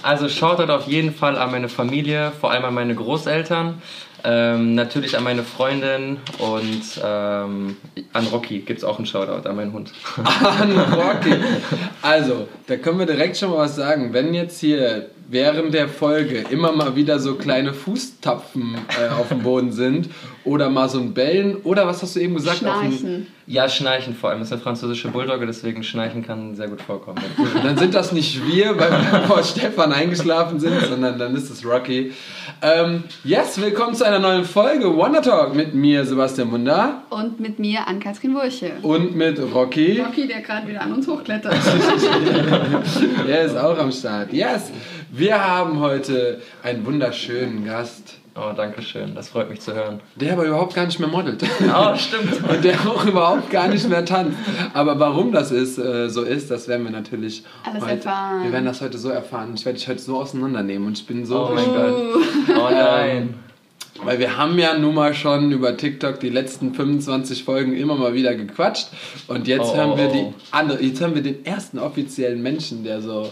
Also Shoutout auf jeden Fall an meine Familie, vor allem an meine Großeltern. Ähm, natürlich an meine Freundin und ähm, an Rocky gibt es auch einen Shoutout, an meinen Hund. An Rocky. Also, da können wir direkt schon mal was sagen. Wenn jetzt hier während der Folge immer mal wieder so kleine Fußtapfen äh, auf dem Boden sind oder mal so ein Bellen oder was hast du eben gesagt? Schnarchen. Ja, Schnarchen vor allem. Das ist eine französische Bulldogge, deswegen Schnarchen kann sehr gut vorkommen. Dann sind das nicht wir, weil wir vor Stefan eingeschlafen sind, sondern dann ist es Rocky. Ähm, yes, willkommen zu einer neuen Folge Wonder Talk mit mir, Sebastian Munder. Und mit mir Ann-Kathrin Wurche. Und mit Rocky. Rocky, der gerade wieder an uns hochklettert. Der ist auch am Start. Yes, wir haben heute einen wunderschönen Gast, Oh, danke schön. Das freut mich zu hören. der aber überhaupt gar nicht mehr modelt. Oh, stimmt. Und der auch überhaupt gar nicht mehr tanzt. Aber warum das ist, äh, so ist, das werden wir natürlich Alles heute, erfahren. Wir werden das heute so erfahren. Ich werde dich heute so auseinandernehmen und ich bin so Oh mein Gott. Oh nein. Weil wir haben ja nun mal schon über TikTok die letzten 25 Folgen immer mal wieder gequatscht. Und jetzt Oh, hören wir oh, die andere, jetzt hören wir den ersten offiziellen Menschen, der so,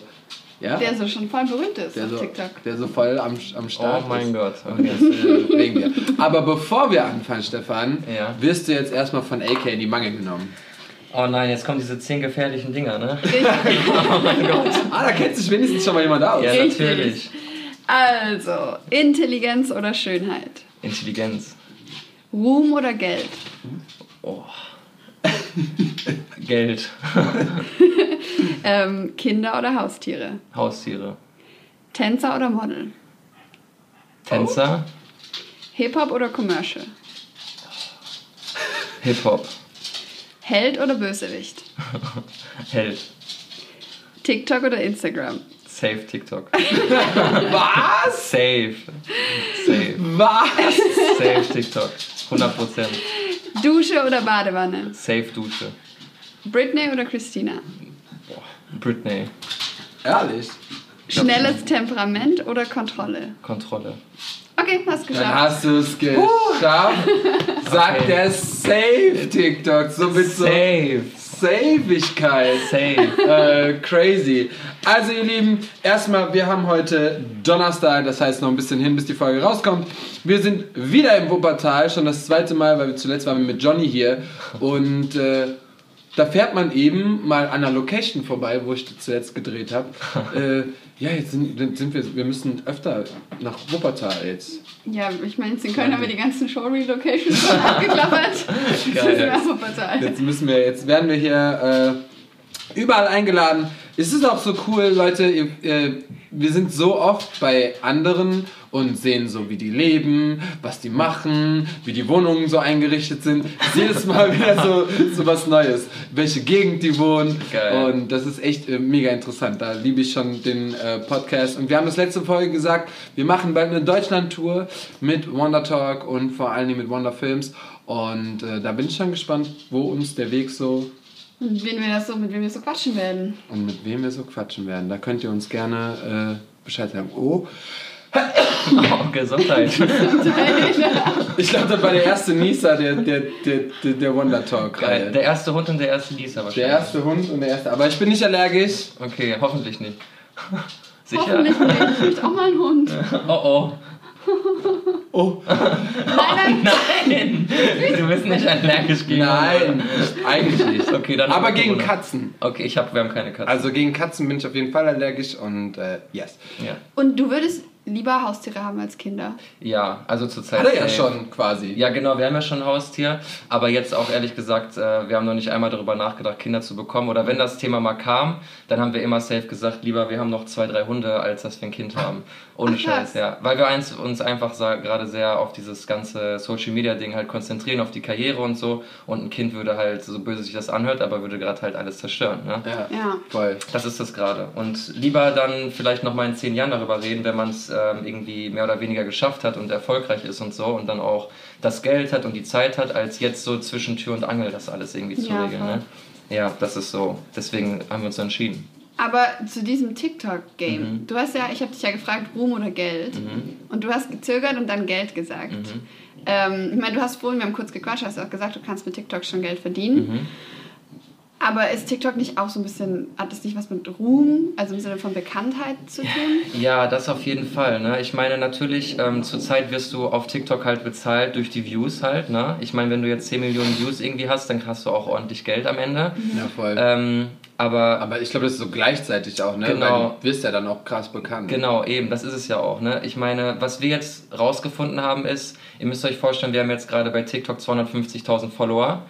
ja, Der so schon voll berühmt ist der auf so, TikTok. der so voll am, am Start Oh mein ist. Gott. Okay. das äh, wir. Aber bevor wir anfangen, Stefan, Ja. wirst du jetzt erstmal von AK in die Mangel genommen. Oh nein, jetzt kommen diese zehn gefährlichen Dinger, ne? Ah, da kennt sich wenigstens schon mal jemand aus. Ja, Richtig. natürlich. Also, Intelligenz oder Schönheit? Intelligenz. Ruhm oder Geld? Oh. Geld. Ähm, Kinder oder Haustiere? Haustiere. Tänzer oder Model? Tänzer. Hip-Hop oder Commercial? Hip-Hop. Held oder Bösewicht? Held. TikTok oder Instagram? Safe TikTok. Was? Safe. Safe. Was? Safe TikTok. 100 Prozent. Dusche oder Badewanne? Safe Dusche. Britney oder Christina? Britney. Ehrlich? Schnelles Temperament oder Kontrolle? Kontrolle. Okay, hast Dann geschafft. hast du es geschafft. Sagt Okay. der Safe TikTok. So mit so Safe. Safigkeit. Safe. äh, crazy. Also ihr Lieben, erstmal, wir haben heute Donnerstag, das heißt noch ein bisschen hin, bis die Folge rauskommt. Wir sind wieder im Wuppertal, schon das zweite Mal, weil wir zuletzt waren wir mit Johnny hier. Und äh, da fährt man eben mal an einer Location vorbei, wo ich zuletzt gedreht habe. äh, ja, jetzt sind, sind wir, wir müssen öfter nach Wuppertal jetzt. Ja, ich meine, jetzt in Köln haben wir die ganzen Show-Relocations schon abgeklappert. Jetzt Geil. müssen wir auf Wuppertal. Jetzt müssen wir, jetzt werden wir hier äh, überall eingeladen. Es ist auch so cool, Leute. Ihr, äh, wir sind so oft bei anderen und sehen so, wie die leben, was die machen, wie die Wohnungen so eingerichtet sind. Jedes Mal wieder so, so was Neues. Welche Gegend die wohnen. Geil. Und das ist echt äh, mega interessant. Da liebe ich schon den äh, Podcast. Und wir haben das letzte Folge gesagt, wir machen bald eine Deutschland-Tour mit Wonder Talk und vor allen Dingen mit Wonder Films. Und äh, da bin ich schon gespannt, wo uns der Weg so Und wen wir das so, mit wem wir so quatschen werden. und mit wem wir so quatschen werden. Da könnt ihr uns gerne äh, Bescheid sagen. Oh, Oh, Gesundheit. ich glaube, das war der erste Nieser der, der, der, der, der Wonder Talk. Geil. Der erste Hund und der erste Lisa Der wahrscheinlich. erste Hund und der erste. Aber ich bin nicht allergisch. Okay, hoffentlich nicht. Sicher? Hoffentlich nicht. Ich möchte auch mal einen Hund. Oh oh. Oh, Nein, nein. Nein! Du bist nicht allergisch gegen nein, eigentlich nicht. Okay, dann. Aber gegen Corona. Katzen. Okay, ich hab, wir haben keine Katzen. Also gegen Katzen bin ich auf jeden Fall allergisch und äh, yes. ja. Und du würdest lieber Haustiere haben als Kinder? ja, also zurzeit. Hat er ja safe. schon quasi. Ja, genau, wir haben ja schon ein Haustier, aber jetzt auch ehrlich gesagt, äh, wir haben noch nicht einmal darüber nachgedacht, Kinder zu bekommen. Oder wenn das Thema mal kam, dann haben wir immer safe gesagt, lieber wir haben noch zwei, drei Hunde, als dass wir ein Kind haben. Ohne. Scheiß, ja. Weil wir eins, uns einfach gerade sehr auf dieses ganze Social Media Ding halt konzentrieren, auf die Karriere und so. Und ein Kind würde halt, so böse sich das anhört, aber würde gerade halt alles zerstören. Ne? Ja, Ja. voll. Das ist das gerade. Und lieber dann vielleicht noch mal in zehn Jahren darüber reden, wenn man es ähm, irgendwie mehr oder weniger geschafft hat und erfolgreich ist und so und dann auch das Geld hat und die Zeit hat, als jetzt so zwischen Tür und Angel das alles irgendwie zu Ja, regeln. Ne? Ja, das ist so. Deswegen haben wir uns entschieden. Aber zu diesem TikTok-Game. Mhm. Du hast ja, ich habe dich ja gefragt, Ruhm oder Geld. Und du hast gezögert und dann Geld gesagt. Mhm. Ähm, ich meine, du hast vorhin, wir haben kurz gequatscht, hast auch gesagt, du kannst mit TikTok schon Geld verdienen. Mhm. Aber ist TikTok nicht auch so ein bisschen, hat das nicht was mit Ruhm, also im Sinne von Bekanntheit zu tun? Ja, das auf jeden Fall. Ne? Ich meine, natürlich, ähm, zurzeit wirst du auf TikTok halt bezahlt durch die Views halt. Ne? Ich meine, wenn du jetzt 10 Millionen Views irgendwie hast, dann hast du auch ordentlich Geld am Ende. Ja, voll. Ähm, aber Aber ich glaube, das ist so gleichzeitig auch, ne? Genau. Weil du wirst ja dann auch krass bekannt. Genau, eben, das ist es ja auch. Ne? Ich meine, was wir jetzt rausgefunden haben, ist, ihr müsst euch vorstellen, wir haben jetzt gerade bei TikTok 250.000 Follower.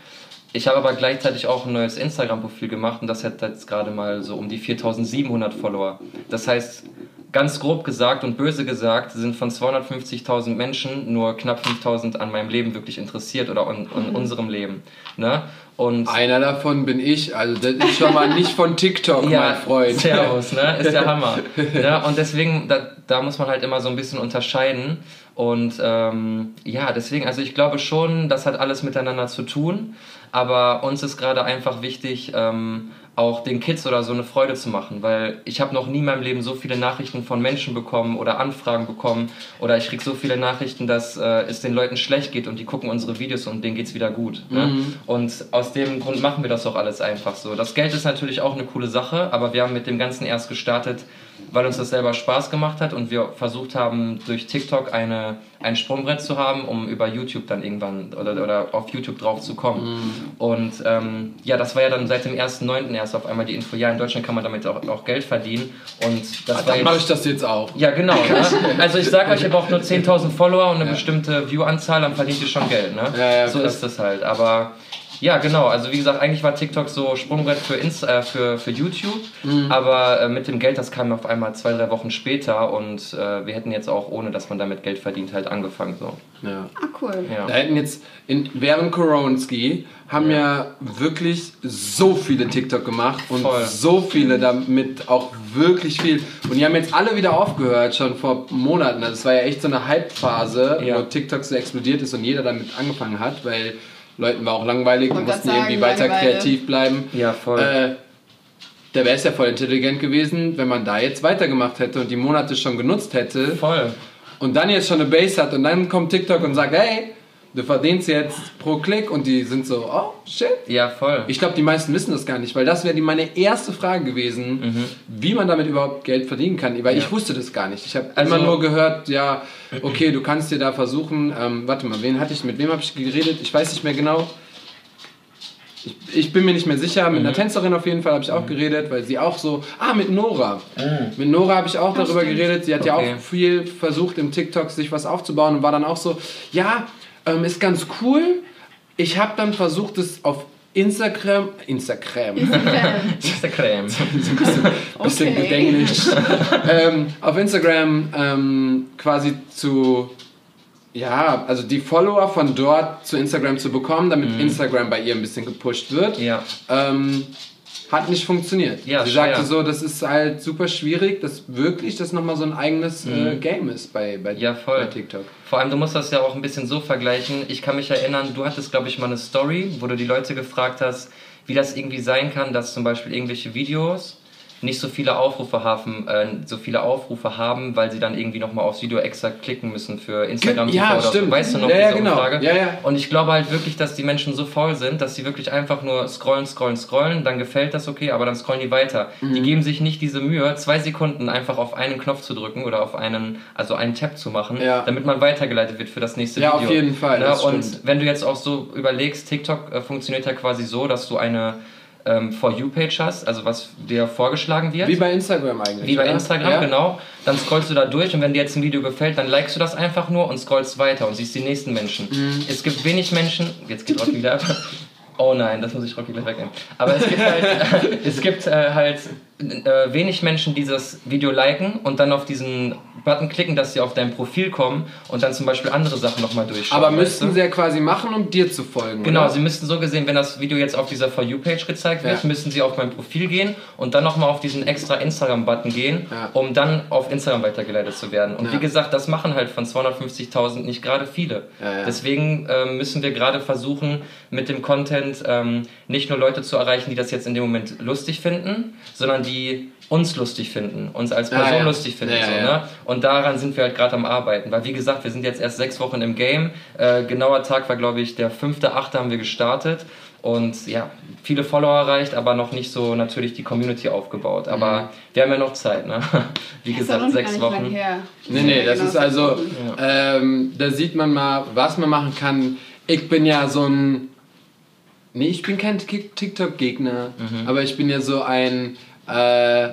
Ich habe aber gleichzeitig auch ein neues Instagram-Profil gemacht und das hat jetzt gerade mal so um die 4.700 Follower. Das heißt, ganz grob gesagt und böse gesagt, sind von 250.000 Menschen nur knapp 5.000 an meinem Leben wirklich interessiert oder an, an unserem Leben. Ne? Und Einer davon bin ich, also das ist schon mal nicht von TikTok, mein Freund. Servus, ne? Ist der Hammer. ja, und deswegen, da, da muss man halt immer so ein bisschen unterscheiden. Und ähm, ja, deswegen, also ich glaube schon, das hat alles miteinander zu tun. Aber uns ist gerade einfach wichtig, ähm, auch den Kids oder so eine Freude zu machen, weil ich habe noch nie in meinem Leben so viele Nachrichten von Menschen bekommen oder Anfragen bekommen oder ich kriege so viele Nachrichten, dass äh, es den Leuten schlecht geht und die gucken unsere Videos und denen geht's wieder gut. Ne? Und aus dem Grund machen wir das auch alles einfach so. Das Geld ist natürlich auch eine coole Sache, aber wir haben mit dem Ganzen erst gestartet, weil uns das selber Spaß gemacht hat und wir versucht haben, durch TikTok eine, ein Sprungbrett zu haben, um über YouTube dann irgendwann oder, oder auf YouTube drauf zu kommen. Und ähm, ja, das war ja dann seit dem 1.9. erst auf einmal die Info, ja, in Deutschland kann man damit auch, auch Geld verdienen. Und das war Dann mache ich das jetzt auch. ja, genau. Ne? Also ich sag euch, ihr braucht nur 10.000 Follower und eine bestimmte View-Anzahl, dann verdient ihr schon Geld. Ne? Ja, ja, so ist das halt. Aber ja, genau. Also wie gesagt, eigentlich war TikTok so Sprungbrett für, Inst äh, für, für YouTube. Mhm. Aber äh, mit dem Geld, das kam auf einmal zwei, drei Wochen später. Und äh, wir hätten jetzt auch, ohne dass man damit Geld verdient, halt angefangen. So. Ja. Ah, cool. Ja. Da hätten jetzt, in, während Koronski haben ja. wirklich so viele TikTok gemacht und Voll. so viele damit auch wirklich viel. Und die haben jetzt alle wieder aufgehört, schon vor Monaten. Also es war ja echt so eine Hype-Phase, Ja. wo TikTok so explodiert ist und jeder damit angefangen hat, weil Leuten war auch langweilig, die mussten grad irgendwie sagen, weiter Langeweile. kreativ bleiben. Ja, voll. Äh, da wäre es ja voll intelligent gewesen, wenn man da jetzt weitergemacht hätte und die Monate schon genutzt hätte Voll. und dann jetzt schon eine Base hat und dann kommt TikTok und sagt, hey, du verdienst jetzt pro Klick und die sind so, oh shit. Ja, voll. Ich glaube, die meisten wissen das gar nicht, weil das wäre die meine erste Frage gewesen, wie man damit überhaupt Geld verdienen kann, weil ich Ja. wusste das gar nicht. Ich habe Also- immer nur gehört, ja, okay, du kannst dir da versuchen, ähm, warte mal, wen hatte ich, mit wem habe ich geredet? Ich weiß nicht mehr genau. Ich, ich bin mir nicht mehr sicher, mit einer Tänzerin auf jeden Fall habe ich auch geredet, weil sie auch so, ah, mit Nora. Mit Nora habe ich auch Ja, darüber stimmt. geredet, sie hat ja Okay. auch viel versucht im TikTok sich was aufzubauen und war dann auch so, ja, ähm, ist ganz cool. Ich habe dann versucht, es auf Instagram, Instagram, Instagram. bisschen Okay. gedenglischt, ähm, auf Instagram ähm, quasi zu, ja, also die Follower von dort zu Instagram zu bekommen, damit Instagram bei ihr ein bisschen gepusht wird. Mhm. Ja. Ähm, hat nicht funktioniert. Ja, Sie sagte so, das ist halt super schwierig, dass wirklich das nochmal so ein eigenes äh, Game ist bei, bei, Mhm. Ja, voll. bei TikTok. Vor allem, du musst das ja auch ein bisschen so vergleichen. Ich kann mich erinnern, du hattest, glaube ich, mal eine Story, wo du die Leute gefragt hast, wie das irgendwie sein kann, dass zum Beispiel irgendwelche Videos nicht so viele Aufrufe haben, äh, so viele Aufrufe haben, weil sie dann irgendwie nochmal aufs Video extra klicken müssen für Instagram Ja, TV oder stimmt. so. Weißt du noch Ja, ja, diese genau. Umfrage? Ja, ja. Und ich glaube halt wirklich, dass die Menschen so faul sind, dass sie wirklich einfach nur scrollen, scrollen, scrollen, dann gefällt das okay, aber dann scrollen die weiter. Mhm. Die geben sich nicht diese Mühe, zwei Sekunden einfach auf einen Knopf zu drücken oder auf einen, also einen Tab zu machen, Ja. damit man weitergeleitet wird für das nächste Ja, Video. auf jeden Fall, Ne? Und stimmt. wenn du jetzt auch so überlegst, TikTok äh, funktioniert ja quasi so, dass du eine ähm, For You-Page hast, also was dir vorgeschlagen wird. Wie bei Instagram eigentlich. Wie bei oder? Instagram, ja? genau. Dann scrollst du da durch und wenn dir jetzt ein Video gefällt, dann likest du das einfach nur und scrollst weiter und siehst die nächsten Menschen. Mhm. Es gibt wenig Menschen, jetzt geht Rocky wieder ab. Oh nein, das muss ich Rocky gleich wegnehmen. Aber es gibt halt, es gibt, äh, halt äh, wenig Menschen, die das Video liken und dann auf diesen Button klicken, dass sie auf dein Profil kommen und dann zum Beispiel andere Sachen nochmal durchschauen. Aber weißt müssten du? sie ja quasi machen, um dir zu folgen. Genau, oder? sie müssten so gesehen, wenn das Video jetzt auf dieser For You-Page gezeigt wird, Ja. müssen sie auf mein Profil gehen und dann nochmal auf diesen extra Instagram-Button gehen, Ja. um dann auf Instagram weitergeleitet zu werden. Und Ja. wie gesagt, das machen halt von 250.000 nicht gerade viele. Deswegen ähm, müssen wir gerade versuchen, mit dem Content ähm, nicht nur Leute zu erreichen, die das jetzt in dem Moment lustig finden, sondern die uns lustig finden, uns als Ja, Person ja. lustig finden. Ja, so, ja. Ne? Und daran sind wir halt gerade am Arbeiten. Weil wie gesagt, wir sind jetzt erst sechs Wochen im Game. Äh, genauer Tag war, glaube ich, der 5.8. haben wir gestartet. Und ja, viele Follower erreicht, aber noch nicht so natürlich die Community aufgebaut. Aber Mhm. wir haben ja noch Zeit, ne? Wie doch gesagt, sechs gar nicht lang Wochen. her. Nee, nee, das Genau, ist also, ähm, da sieht man mal, was man machen kann. Ich bin ja so ein, nee, ich bin kein Tik- TikTok-Gegner, Mhm. aber ich bin ja so ein, äh,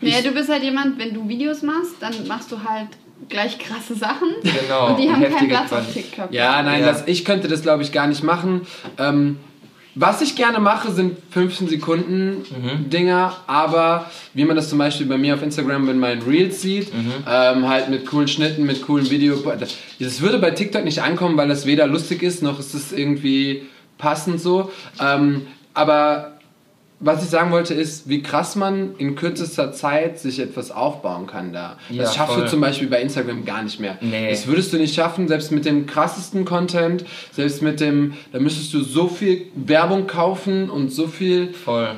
Nee, du bist halt jemand, wenn du Videos machst, dann machst du halt gleich krasse Sachen. Genau, Und die haben keinen Platz auf Quali- TikTok. ja, nein, Ja. Das, ich könnte das glaube ich gar nicht machen. Ähm, was ich gerne mache, sind 15 Sekunden Mhm. Dinger, aber wie man das zum Beispiel bei mir auf Instagram in meinen Reels sieht, Mhm. ähm, halt mit coolen Schnitten, mit coolen Video. Das würde bei TikTok nicht ankommen, weil das weder lustig ist, noch ist es irgendwie passend so. Ähm, aber was ich sagen wollte ist, wie krass man in kürzester Zeit sich etwas aufbauen kann da. Ja, das schaffst voll. du zum Beispiel bei Instagram gar nicht mehr. Nee. Das würdest du nicht schaffen, selbst mit dem krassesten Content, selbst mit dem, da müsstest du so viel Werbung kaufen und so viel Voll.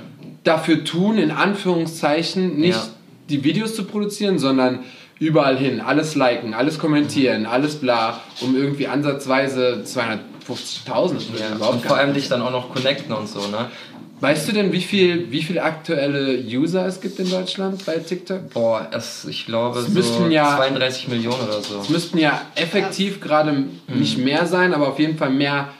dafür tun, in Anführungszeichen, nicht Ja. die Videos zu produzieren, sondern überall hin, alles liken, alles kommentieren, alles bla, um irgendwie ansatzweise 250.000 das würde Ja. überhaupt Und vor allem dich dann auch noch connecten und so, ne? Weißt du denn, wie viel, wie viel aktuelle User es gibt in Deutschland bei TikTok? Boah, es, ich glaube Es so müssten ja- 32 Millionen oder so. Es müssten ja effektiv gerade nicht mehr sein, aber auf jeden Fall mehr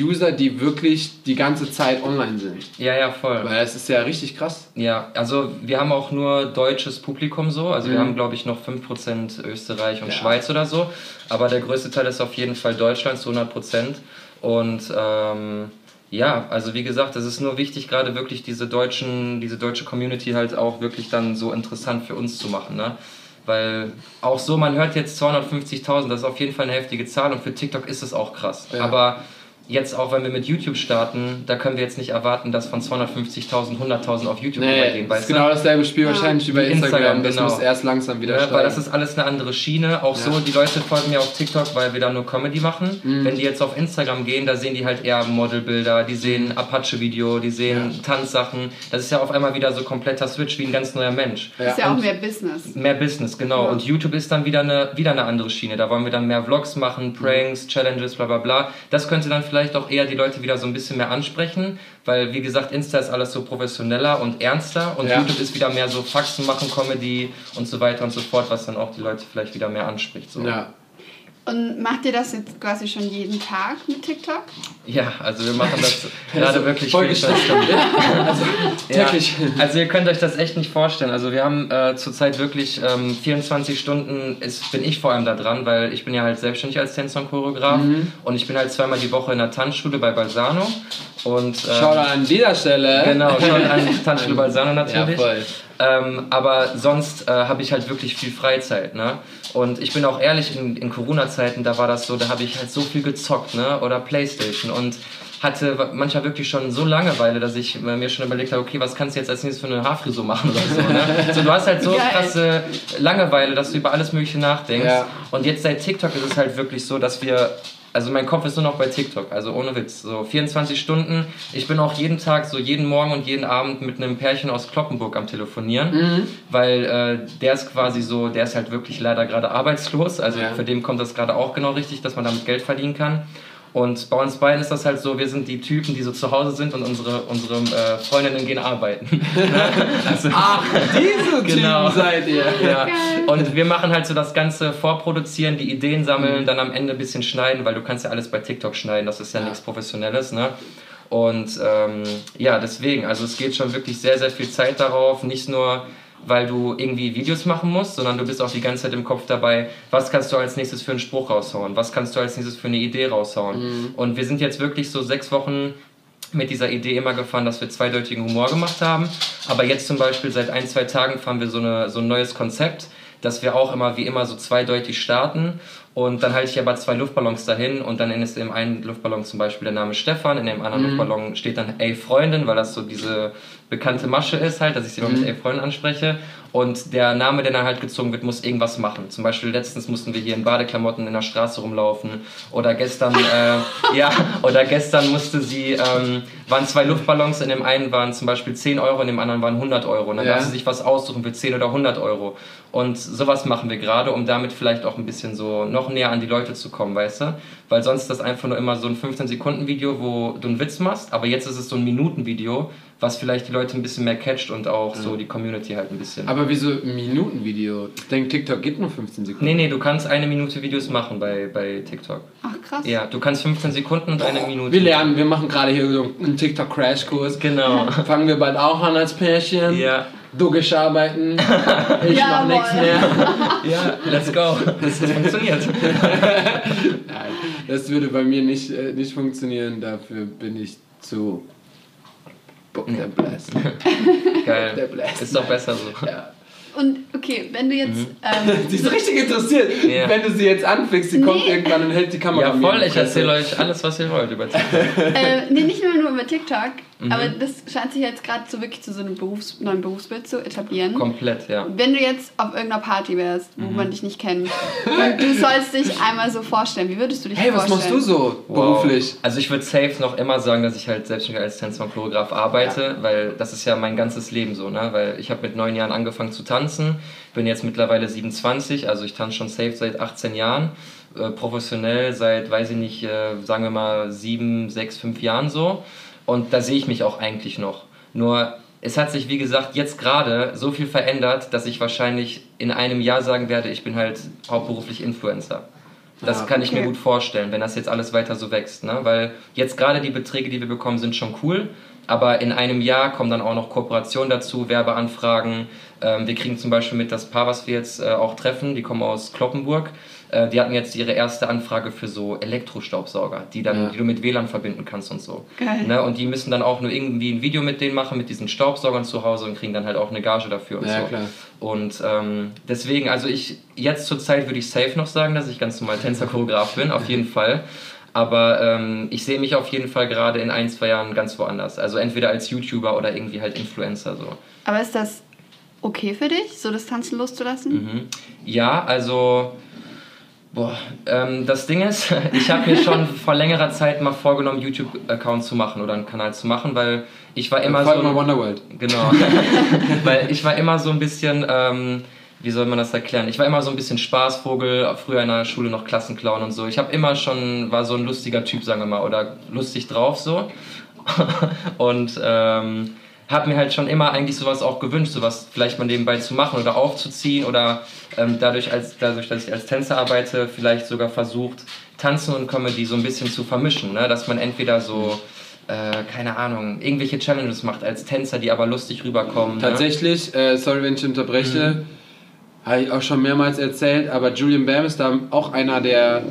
User, die wirklich die ganze Zeit online sind. Ja, ja, voll. Weil das ist ja richtig krass. Ja, also wir haben auch nur deutsches Publikum so. Also wir Mhm. haben, glaube ich, noch 5% Österreich und Ja. Schweiz oder so. Aber der größte Teil ist auf jeden Fall Deutschland zu 100%. Und ähm, ja, also wie gesagt, es ist nur wichtig, gerade wirklich diese deutschen, diese deutsche Community halt auch wirklich dann so interessant für uns zu machen, ne? Weil auch so, man hört jetzt 250.000, das ist auf jeden Fall eine heftige Zahl und für TikTok ist es auch krass. Ja. Aber jetzt auch, wenn wir mit YouTube starten, da können wir jetzt nicht erwarten, dass von 250.000 100.000 auf YouTube Nee, übergehen, das ist genau dasselbe Spiel Ja. wahrscheinlich wie bei Instagram. Instagram, Das genau. muss erst langsam wieder Ja, steigen. weil das ist alles eine andere Schiene. Auch Ja. so, die Leute folgen mir auf TikTok, weil wir da nur Comedy machen. Mhm. Wenn die jetzt auf Instagram gehen, da sehen die halt eher Modelbilder, die sehen Apache-Video, die sehen Tanzsachen. Das ist ja auf einmal wieder so kompletter Switch wie ein ganz neuer Mensch. Ist ja auch und- mehr Business. Mehr Business, genau. Ja. Und YouTube ist dann wieder eine, wieder eine andere Schiene. Da wollen wir dann mehr Vlogs machen, Pranks, Challenges, bla bla bla. Das könnte dann vielleicht auch eher die Leute wieder so ein bisschen mehr ansprechen, weil wie gesagt, Insta ist alles so professioneller und ernster und Ja. YouTube ist wieder mehr so Faxen machen, Comedy und so weiter und so fort, was dann auch die Leute vielleicht wieder mehr anspricht. So. Ja. Und macht ihr das jetzt quasi schon jeden Tag mit TikTok? Ja, also wir machen das gerade wirklich voll viel Also Ja, täglich. also ihr könnt euch das echt nicht vorstellen. Also wir haben äh, zurzeit wirklich ähm, 24 Stunden, ist, bin ich vor allem da dran, weil ich bin ja halt selbstständig als Tänzer und Choreograf Mhm. und ich bin halt zweimal die Woche in der Tanzschule bei Balsano. Und, ähm, Schau da an dieser Stelle. Genau, schon an Tanzschule Balsano natürlich. Ja, voll. Ähm, aber sonst äh, habe ich halt wirklich viel Freizeit, ne? Und ich bin auch ehrlich, in, in Corona-Zeiten, da war das so, da habe ich halt so viel gezockt, ne? Oder Playstation und hatte manchmal wirklich schon so Langeweile, dass ich äh, mir schon überlegt habe, okay, was kannst du jetzt als nächstes für eine Haarfrisur machen oder so, ne? So, du hast halt so Geil. krasse Langeweile, dass du über alles Mögliche nachdenkst. Ja. Und jetzt seit TikTok ist es halt wirklich so, dass wir also mein Kopf ist nur noch bei TikTok, also ohne Witz. So 24 Stunden. Ich bin auch jeden Tag, so jeden Morgen und jeden Abend mit einem Pärchen aus Kloppenburg am Telefonieren, Mhm. weil äh, der ist quasi so, der ist halt wirklich leider gerade arbeitslos. Also Ja. für den kommt das gerade auch genau richtig, dass man damit Geld verdienen kann. Und bei uns beiden ist das halt so, wir sind die Typen, die so zu Hause sind und unsere, unsere äh, Freundinnen gehen arbeiten. also, Ach, diese Genau. Typen seid ihr. ja. Und wir machen halt so das Ganze vorproduzieren, die Ideen sammeln, dann am Ende ein bisschen schneiden, weil du kannst ja alles bei TikTok schneiden, das ist ja, Ja. nichts Professionelles, ne? Und ähm, ja, deswegen, also es geht schon wirklich sehr, sehr viel Zeit darauf, nicht nur weil du irgendwie Videos machen musst, sondern du bist auch die ganze Zeit im Kopf dabei, was kannst du als nächstes für einen Spruch raushauen, was kannst du als nächstes für eine Idee raushauen. Und wir sind jetzt wirklich so sechs Wochen mit dieser Idee immer gefahren, dass wir zweideutigen Humor gemacht haben. Aber jetzt zum Beispiel seit ein, zwei Tagen fahren wir so, eine, so ein neues Konzept, dass wir auch immer wie immer so zweideutig starten. Und dann halte ich aber zwei Luftballons dahin und dann ist in dem einen Luftballon zum Beispiel der Name Stefan, in dem anderen Luftballon steht dann Ey Freundin, weil das so diese bekannte Masche ist halt, dass ich sie immer mit Ey Freundin anspreche. und der Name, der dann halt gezogen wird, muss irgendwas machen. Zum Beispiel letztens mussten wir hier in Badeklamotten in der Straße rumlaufen oder gestern, äh, ja, oder gestern musste sie, ähm, waren zwei Luftballons, in dem einen waren zum Beispiel 10 Euro, in dem anderen waren 100 Euro. Und dann Ja. darf sie sich was aussuchen für 10 oder 100 Euro. Und sowas machen wir gerade, um damit vielleicht auch ein bisschen so noch näher an die Leute zu kommen, weißt du? Weil sonst ist das einfach nur immer so ein 15-Sekunden-Video, wo du einen Witz machst, aber jetzt ist es so ein Minuten-Video, was vielleicht die Leute ein bisschen mehr catcht und auch so die Community halt ein bisschen. Aber wieso ein Minutenvideo? Ich denke, TikTok geht nur 15 Sekunden. nee, nee, du kannst eine Minute Videos machen bei, bei TikTok. Ach krass. Ja, du kannst 15 Sekunden und eine Minute. Wir lernen, wir machen gerade hier so einen TikTok-Crash-Kurs. Genau. Fangen wir bald auch an als Pärchen. Ja, Duggisch arbeiten. Ich mach Jawohl. nichts mehr. ja, let's go. Das, funktioniert. Nein, das würde bei mir nicht, äh, nicht funktionieren. Dafür bin ich zu. Book der Blast. Der Geil. Blast. Ist doch besser so. Ja. Und okay, wenn du jetzt. Mhm. Ähm, Sie ist richtig interessiert. Ja. Wenn du sie jetzt anfickst, sie kommt Nee. irgendwann und hält die Kamera Ja, voll. die Ich erzähle euch alles, was ihr wollt über TikTok. äh, nee, nicht nur, nur über TikTok, Mhm. aber das scheint sich jetzt gerade so wirklich zu so einem Berufs-, neuen Berufsbild zu etablieren. Komplett, ja. Wenn du jetzt auf irgendeiner Party wärst, wo Mhm. man dich nicht kennt, und du sollst dich einmal so vorstellen, wie würdest du dich Hey, was vorstellen? machst du so Wow. beruflich? Also ich würde safe noch immer sagen, dass ich halt selbstständig als Tänzer und Choreograf arbeite, weil das ist ja mein ganzes Leben so, ne? Weil ich habe mit neun Jahren angefangen zu tanzen, bin jetzt mittlerweile 27, also ich tanze schon safe seit 18 Jahren, äh, professionell seit, weiß ich nicht, äh, sagen wir mal sieben, sechs, fünf Jahren so. Und da sehe ich mich auch eigentlich noch. Nur es hat sich, wie gesagt, jetzt gerade so viel verändert, dass ich wahrscheinlich in einem Jahr sagen werde, ich bin halt hauptberuflich Influencer. Das Ah, kann ich mir gut vorstellen, wenn das jetzt alles weiter so wächst. Ne? Weil jetzt gerade die Beträge, die wir bekommen, sind schon cool. Aber in einem Jahr kommen dann auch noch Kooperationen dazu, Werbeanfragen. Ähm, wir kriegen zum Beispiel mit das Paar, was wir jetzt äh, auch treffen, die kommen aus Kloppenburg. Äh, die hatten jetzt ihre erste Anfrage für so Elektrostaubsauger, die, dann, Ja. die du mit WLAN verbinden kannst und so. Geil. Ne? Und die müssen dann auch nur irgendwie ein Video mit denen machen, mit diesen Staubsaugern zu Hause und kriegen dann halt auch eine Gage dafür und Ja, so. klar. Und ähm, deswegen, also ich, jetzt zur Zeit würde ich safe noch sagen, dass ich ganz normal Tänzer-Choreograf bin, auf jeden Fall. Aber ähm, ich sehe mich auf jeden Fall gerade in ein, zwei Jahren ganz woanders. Also entweder als YouTuber oder irgendwie halt Influencer so. Aber ist das okay für dich, so das Tanzen loszulassen? Mhm. Ja, also. Boah, ähm, das Ding ist, ich habe mir schon vor längerer Zeit mal vorgenommen, YouTube-Account zu machen oder einen Kanal zu machen, weil ich war immer so. ein- Wonderworld. Genau. Weil ich war immer so ein bisschen, ähm, wie soll man das erklären? Ich war immer so ein bisschen Spaßvogel, früher in der Schule noch Klassenclown und so. Ich habe immer schon, war so ein lustiger Typ, sagen wir mal, oder lustig drauf so. und ähm, habe mir halt schon immer eigentlich sowas auch gewünscht, sowas vielleicht mal nebenbei zu machen oder aufzuziehen oder ähm, dadurch, als, dadurch, dass ich als Tänzer arbeite, vielleicht sogar versucht, Tanzen und Comedy so ein bisschen zu vermischen, ne? dass man entweder so, äh, keine Ahnung, irgendwelche Challenges macht als Tänzer, die aber lustig rüberkommen. Ne? Tatsächlich, äh, sorry, wenn ich unterbreche, habe ich auch schon mehrmals erzählt, aber Julian Bam ist da auch einer der.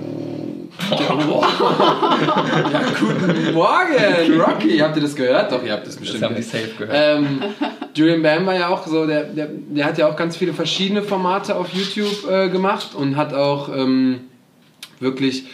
der ja, guten Morgen, Rocky. Habt ihr das gehört? Doch, ihr habt das Das bestimmt haben die gehört. safe gehört. Ähm, Julian Bam war ja auch so, der, der, der hat ja auch ganz viele verschiedene Formate auf YouTube äh, gemacht und hat auch ähm, wirklich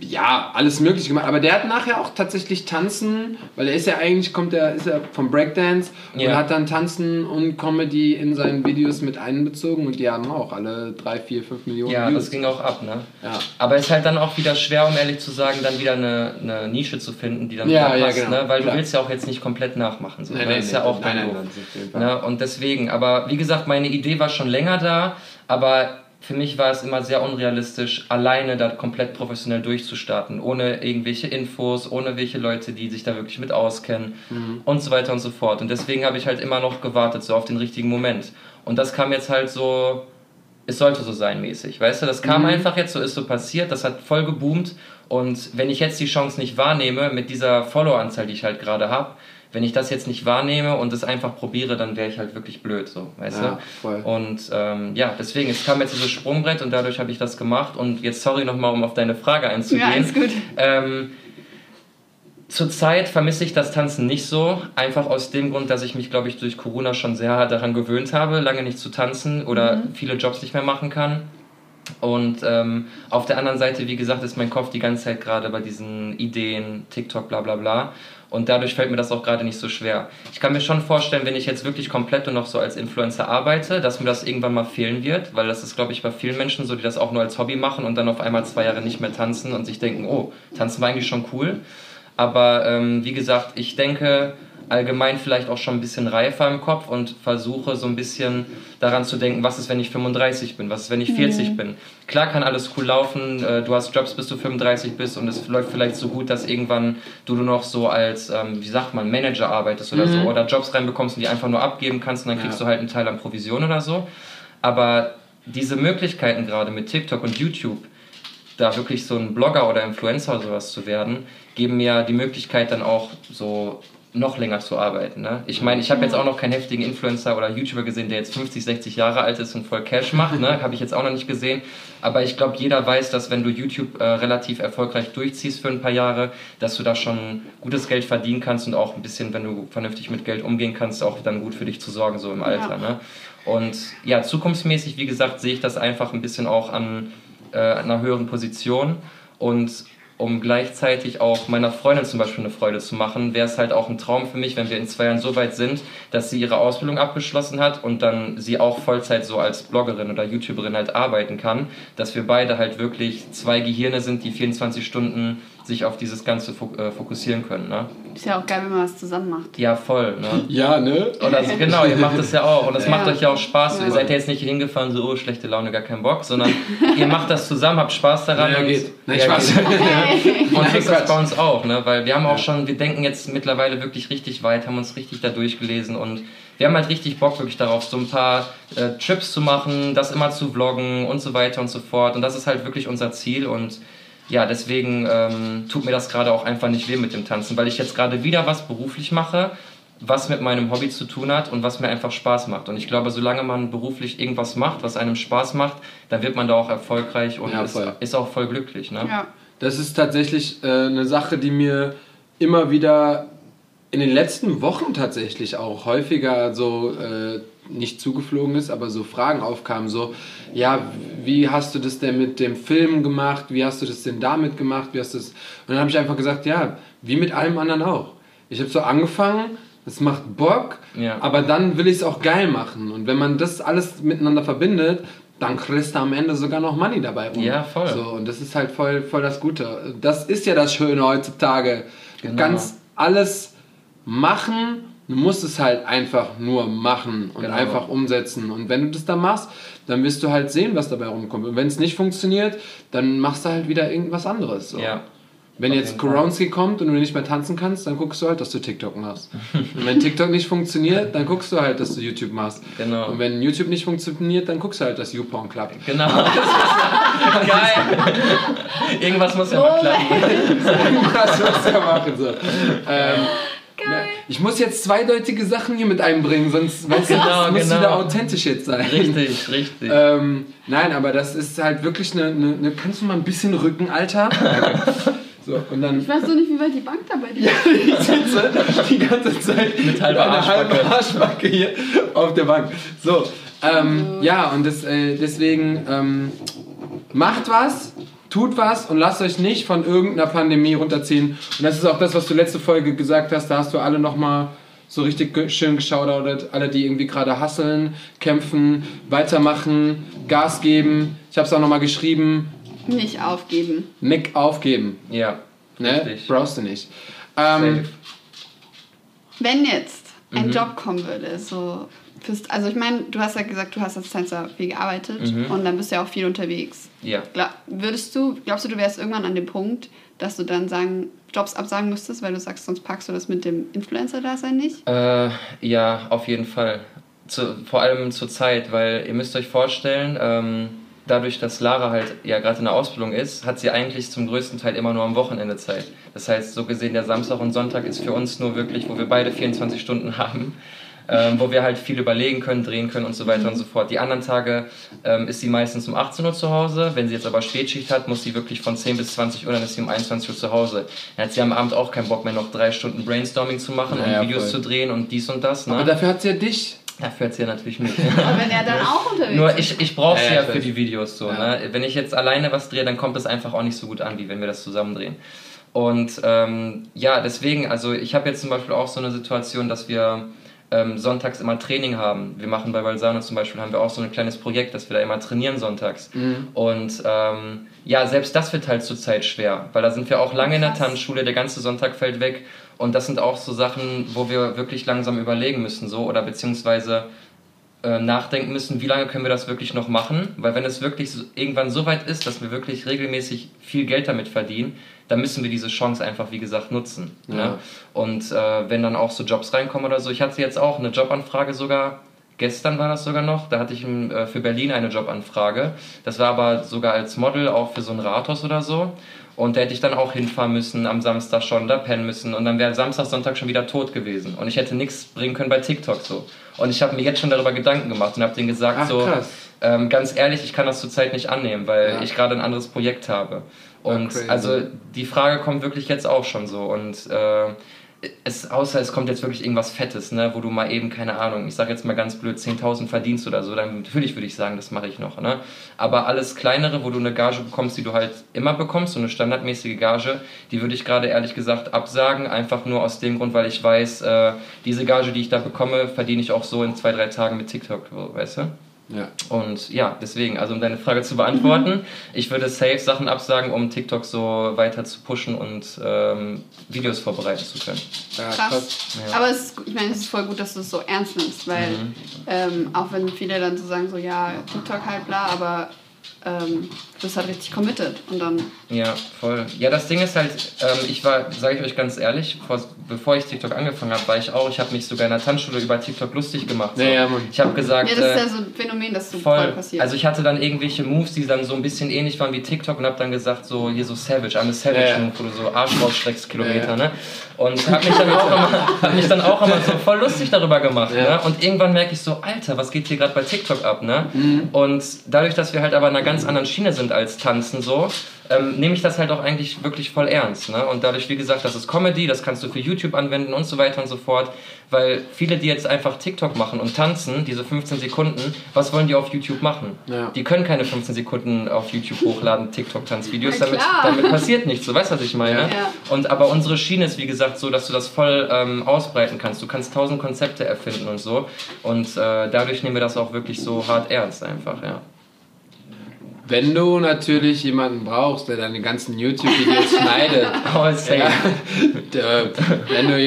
ja, alles mögliche gemacht. Aber der hat nachher auch tatsächlich Tanzen, weil er ist ja eigentlich, kommt er, ist er vom Breakdance und Ja. hat dann Tanzen und Comedy in seinen Videos mit einbezogen und die haben auch alle 3, 4, 5 Millionen Ja, Views. das ging auch ab, ne? Ja. Aber es ist halt dann auch wieder schwer, um ehrlich zu sagen, dann wieder eine, eine Nische zu finden, die dann Ja, wieder ja, passt, genau. ne? Weil Klar. du willst ja auch jetzt nicht komplett nachmachen. So. Nein, ne? nein, ist nein, ja auch jeden Fall. Ne? Und deswegen, aber wie gesagt, meine Idee war schon länger da, aber für mich war es immer sehr unrealistisch, alleine da komplett professionell durchzustarten, ohne irgendwelche Infos, ohne welche Leute, die sich da wirklich mit auskennen Mhm. und so weiter und so fort. Und deswegen habe ich halt immer noch gewartet, so auf den richtigen Moment. Und das kam jetzt halt so, es sollte so sein mäßig, weißt du? Das kam Mhm. einfach jetzt, so ist so passiert, das hat voll geboomt. Und wenn ich jetzt die Chance nicht wahrnehme, mit dieser Follower-Anzahl, die ich halt gerade habe, wenn ich das jetzt nicht wahrnehme und es einfach probiere, dann wäre ich halt wirklich blöd, so, weißt Ja, du? voll. Und ähm, ja, deswegen, es kam jetzt dieses Sprungbrett und dadurch habe ich das gemacht. Und jetzt, sorry nochmal, um auf deine Frage einzugehen. Ja, alles gut. Ähm, Zurzeit vermisse ich das Tanzen nicht so, einfach aus dem Grund, dass ich mich, glaube ich, durch Corona schon sehr daran gewöhnt habe, lange nicht zu tanzen oder viele Jobs nicht mehr machen kann. Und ähm, auf der anderen Seite, wie gesagt, ist mein Kopf die ganze Zeit gerade bei diesen Ideen, TikTok, bla bla bla. Und dadurch fällt mir das auch gerade nicht so schwer. Ich kann mir schon vorstellen, wenn ich jetzt wirklich komplett und noch so als Influencer arbeite, dass mir das irgendwann mal fehlen wird, weil das ist, glaube ich, bei vielen Menschen so, die das auch nur als Hobby machen und dann auf einmal zwei Jahre nicht mehr tanzen und sich denken, oh, tanzen war eigentlich schon cool. Aber ähm, wie gesagt, ich denke, allgemein vielleicht auch schon ein bisschen reifer im Kopf und versuche so ein bisschen daran zu denken, was ist, wenn ich 35 bin, was ist, wenn ich 40 mhm. bin. Klar kann alles cool laufen, äh, du hast Jobs, bis du 35 bist und es läuft vielleicht so gut, dass irgendwann du nur noch so als, ähm, wie sagt man, Manager arbeitest oder mhm. so oder Jobs reinbekommst und die einfach nur abgeben kannst und dann kriegst ja. du halt einen Teil an Provision oder so. Aber diese Möglichkeiten gerade mit TikTok und YouTube, da wirklich so ein Blogger oder Influencer oder sowas zu werden, geben mir die Möglichkeit dann auch so noch länger zu arbeiten. Ne? Ich meine, ich habe jetzt auch noch keinen heftigen Influencer oder YouTuber gesehen, der jetzt 50, 60 Jahre alt ist und voll Cash macht. Ne? Habe ich jetzt auch noch nicht gesehen. Aber ich glaube, jeder weiß, dass wenn du YouTube äh, relativ erfolgreich durchziehst für ein paar Jahre, dass du da schon gutes Geld verdienen kannst und auch ein bisschen, wenn du vernünftig mit Geld umgehen kannst, auch dann gut für dich zu sorgen, so im Alter. Ja. Ne? Und ja, zukunftsmäßig, wie gesagt, sehe ich das einfach ein bisschen auch an äh, einer höheren Position. Und um gleichzeitig auch meiner Freundin zum Beispiel eine Freude zu machen, wäre es halt auch ein Traum für mich, wenn wir in zwei Jahren so weit sind, dass sie ihre Ausbildung abgeschlossen hat und dann sie auch Vollzeit so als Bloggerin oder YouTuberin halt arbeiten kann, dass wir beide halt wirklich zwei Gehirne sind, die 24 Stunden sich auf dieses Ganze äh, fokussieren können. Ne? Ist ja auch geil, wenn man was zusammen macht. Ja, voll. Ne? Ja, ne? Oder so, genau, ihr macht das ja auch. Und das ja. macht euch ja auch Spaß. Ja. Ihr seid ja jetzt nicht hingefahren, so, oh, schlechte Laune, gar keinen Bock, sondern ihr macht das zusammen, habt Spaß daran. Ja, geht. Nein, ja, Spaß. Geht. und das ist bei uns auch, ne? weil wir haben auch schon, wir denken jetzt mittlerweile wirklich richtig weit, haben uns richtig da durchgelesen und wir haben halt richtig Bock wirklich darauf, so ein paar äh, Trips zu machen, das immer zu vloggen und so weiter und so fort. Und das ist halt wirklich unser Ziel und ja, deswegen ähm, tut mir das gerade auch einfach nicht weh mit dem Tanzen, weil ich jetzt gerade wieder was beruflich mache, was mit meinem Hobby zu tun hat und was mir einfach Spaß macht. Und ich glaube, solange man beruflich irgendwas macht, was einem Spaß macht, dann wird man da auch erfolgreich und ja, ist, ist, auch voll glücklich. Ne? Ja. Das ist tatsächlich äh, eine Sache, die mir immer wieder in den letzten Wochen tatsächlich auch häufiger so äh, nicht zugeflogen ist, aber so Fragen aufkamen, so, ja, wie hast du das denn mit dem Film gemacht, wie hast du das denn damit gemacht, wie hast du das... Und dann habe ich einfach gesagt, ja, wie mit allem anderen auch. Ich habe so angefangen, es macht Bock, ja. aber dann will ich es auch geil machen. Und wenn man das alles miteinander verbindet, dann kriegst du am Ende sogar noch Money dabei rum. Ja, voll. So, und das ist halt voll, voll das Gute. Das ist ja das Schöne heutzutage. Genau. Kannst alles machen Du musst es halt einfach nur machen und genau. einfach umsetzen. Und wenn du das dann machst, dann wirst du halt sehen, was dabei rumkommt. Und wenn es nicht funktioniert, dann machst du halt wieder irgendwas anderes. So. Ja. Wenn jetzt Koronski kommt und du nicht mehr tanzen kannst, dann guckst du halt, dass du TikTok machst. und wenn TikTok nicht funktioniert, dann guckst du halt, dass du YouTube machst. Genau. Und wenn YouTube nicht funktioniert, dann guckst du halt, dass YouPorn klappt. Genau. Geil. Irgendwas muss ja mal klappen. Irgendwas muss ja machen. So. Ähm, Geil. Ich muss jetzt zweideutige Sachen hier mit einbringen, sonst weißt genau, muss genau. wieder authentisch jetzt sein. Richtig, richtig. Ähm, nein, aber das ist halt wirklich eine, eine, eine Kannst du mal ein bisschen rücken, Alter? So, und dann, ich weiß so nicht, wie weit die Bank dabei ist. Ja, ich sitze die ganze Zeit mit halber einer halben Arschbacke hier auf der Bank. So, ähm, also. ja, und das, äh, deswegen ähm, macht was, tut was und lasst euch nicht von irgendeiner Pandemie runterziehen. Und das ist auch das, was du letzte Folge gesagt hast. Da hast du alle nochmal so richtig schön geschaudert. Alle, die irgendwie gerade hasseln, kämpfen, weitermachen, Gas geben. Ich habe es auch nochmal geschrieben. Nicht aufgeben. Nick aufgeben. Ja. Ne? Brauchst du nicht. Ähm, Wenn jetzt ein mhm. Job kommen würde, so fürs, also ich meine, du hast ja gesagt, du hast als Tänzer viel gearbeitet mhm. und dann bist du ja auch viel unterwegs. Ja. Glaub, würdest du, glaubst du, du wärst irgendwann an dem Punkt, dass du dann sagen, Jobs absagen müsstest, weil du sagst, sonst packst du das mit dem Influencer-Dasein nicht? Äh, ja, auf jeden Fall. Zu, vor allem zur Zeit, weil ihr müsst euch vorstellen, ähm, dadurch, dass Lara halt ja gerade in der Ausbildung ist, hat sie eigentlich zum größten Teil immer nur am Wochenende Zeit. Das heißt, so gesehen, der Samstag und Sonntag ist für uns nur wirklich, wo wir beide 24 Stunden haben ähm, wo wir halt viel überlegen können, drehen können und so weiter und so fort. Die anderen Tage ähm, ist sie meistens um 18 Uhr zu Hause. Wenn sie jetzt aber Spätschicht hat, muss sie wirklich von 10 bis 20 Uhr, dann ist sie um 21 Uhr zu Hause. Dann hat sie am Abend auch keinen Bock mehr, noch drei Stunden Brainstorming zu machen naja, und Videos voll. zu drehen und dies und das. Ne? Aber dafür hat sie ja dich. Da fährt sie ja natürlich mit. Aber wenn er dann auch unterwegs Nur ich, ich brauche sie ja, ja, für die Videos so. Ja. Ne? Wenn ich jetzt alleine was drehe, dann kommt es einfach auch nicht so gut an, wie wenn wir das zusammen drehen. Und ähm, ja, deswegen, also ich habe jetzt zum Beispiel auch so eine Situation, dass wir ähm, sonntags immer Training haben. Wir machen bei Balsano zum Beispiel, haben wir auch so ein kleines Projekt, dass wir da immer trainieren sonntags. Und ähm, ja, selbst das wird halt zurzeit schwer, weil da sind wir auch lange in der. Tanzschule, der ganze Sonntag fällt weg. Und das sind auch so Sachen, wo wir wirklich langsam überlegen müssen, so, oder beziehungsweise äh, nachdenken müssen, wie lange können wir das wirklich noch machen, weil wenn es wirklich so, irgendwann so weit ist, dass wir wirklich regelmäßig viel Geld damit verdienen, dann müssen wir diese Chance einfach, wie gesagt, nutzen. Ja. Ne? Und äh, wenn dann auch so Jobs reinkommen oder so, ich hatte jetzt auch eine Jobanfrage sogar, gestern war das sogar noch, da hatte ich äh, für Berlin eine Jobanfrage, das war aber sogar als Model auch für so ein Rathaus oder so. Und da hätte ich dann auch hinfahren müssen, am Samstag schon da pennen müssen. Und dann wäre Samstag, Sonntag schon wieder tot gewesen. Und ich hätte nichts bringen können bei TikTok so. Und ich habe mir jetzt schon darüber Gedanken gemacht und habe denen gesagt, Ach, so, ähm, ganz ehrlich, ich kann das zurzeit nicht annehmen, weil Ja. ich gerade ein anderes Projekt habe. Und crazy. also die Frage kommt wirklich jetzt auch schon so. Und äh, es, außer es kommt jetzt wirklich irgendwas Fettes, ne, wo du mal eben, keine Ahnung, ich sage jetzt mal ganz blöd, 10.000 verdienst oder so, dann natürlich würde ich sagen, das mache ich noch. Ne? Aber alles kleinere, wo du eine Gage bekommst, die du halt immer bekommst, so eine standardmäßige Gage, die würde ich gerade ehrlich gesagt absagen, einfach nur aus dem Grund, weil ich weiß, äh, diese Gage, die ich da bekomme, verdiene ich auch so in zwei, drei Tagen mit TikTok, weißt du? Ja. Und ja, deswegen, also um deine Frage zu beantworten, ich würde safe Sachen absagen, um TikTok so weiter zu pushen und ähm, Videos vorbereiten zu können. Ja, Krass. Ja. Aber es ist, ich meine, es ist voll gut, dass du es so ernst nimmst, weil Mhm. ähm, auch wenn viele dann so sagen, so ja, TikTok halt bla, aber ähm, du bist halt richtig committed und dann Ja, voll. Ja, das Ding ist halt, ähm, ich war, sage ich euch ganz ehrlich, vor, bevor ich TikTok angefangen habe, war ich auch, ich habe mich sogar in der Tanzschule über TikTok lustig gemacht. So. Ja, ja, Mann. Ich habe gesagt, ja, das ist äh, ja so ein Phänomen, das so voll, Voll. passiert. Also ich hatte dann irgendwelche Moves, die dann so ein bisschen ähnlich waren wie TikTok und habe dann gesagt, so hier so Savage, I'm a Savage Ja, ja. Move, wo du so Arsch rausstreckst Kilometer, Ja, ja. ne? Und habe mich dann auch immer, hab mich dann auch immer so voll lustig darüber gemacht, Ja. ne? Und irgendwann merke ich so, Alter, was geht hier gerade bei TikTok ab, ne? Mhm. Und dadurch, dass wir halt aber in einer ganz anderen Schiene sind als Tanzen so, ähm, nehme ich das halt auch eigentlich wirklich voll ernst, ne? Und dadurch, wie gesagt, das ist Comedy, das kannst du für YouTube anwenden und so weiter und so fort, weil viele, die jetzt einfach TikTok machen und tanzen, diese 15 Sekunden, was wollen die auf YouTube machen? Ja. Die können keine 15 Sekunden auf YouTube hochladen, TikTok-Tanzvideos, Na damit, damit passiert nichts, so weißt du, was ich meine? Ja. Und aber unsere Schiene ist, wie gesagt, so, dass du das voll ähm, ausbreiten kannst. Du kannst tausend Konzepte erfinden und so. Und äh, dadurch nehmen wir das auch wirklich so hart ernst einfach, ja. Wenn du natürlich jemanden brauchst, der deine ganzen YouTube-Videos schneidet, Oh, safe. ja, wenn du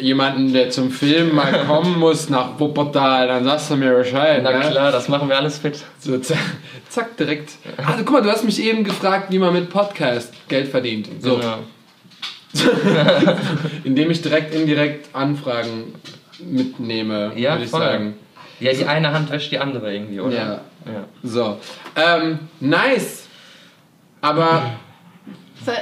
jemanden, der zum Film mal kommen muss nach Wuppertal, dann sagst du mir Bescheid. Na klar, das machen wir alles fit. So, zack, zack, direkt. Also guck mal, du hast mich eben gefragt, wie man mit Podcast Geld verdient. So, Genau. indem ich direkt indirekt Anfragen mitnehme, Ja, würde ich voll. sagen. Ja, die eine Hand wäscht die andere irgendwie, oder? Ja. Ja. So, ähm, nice. Aber So,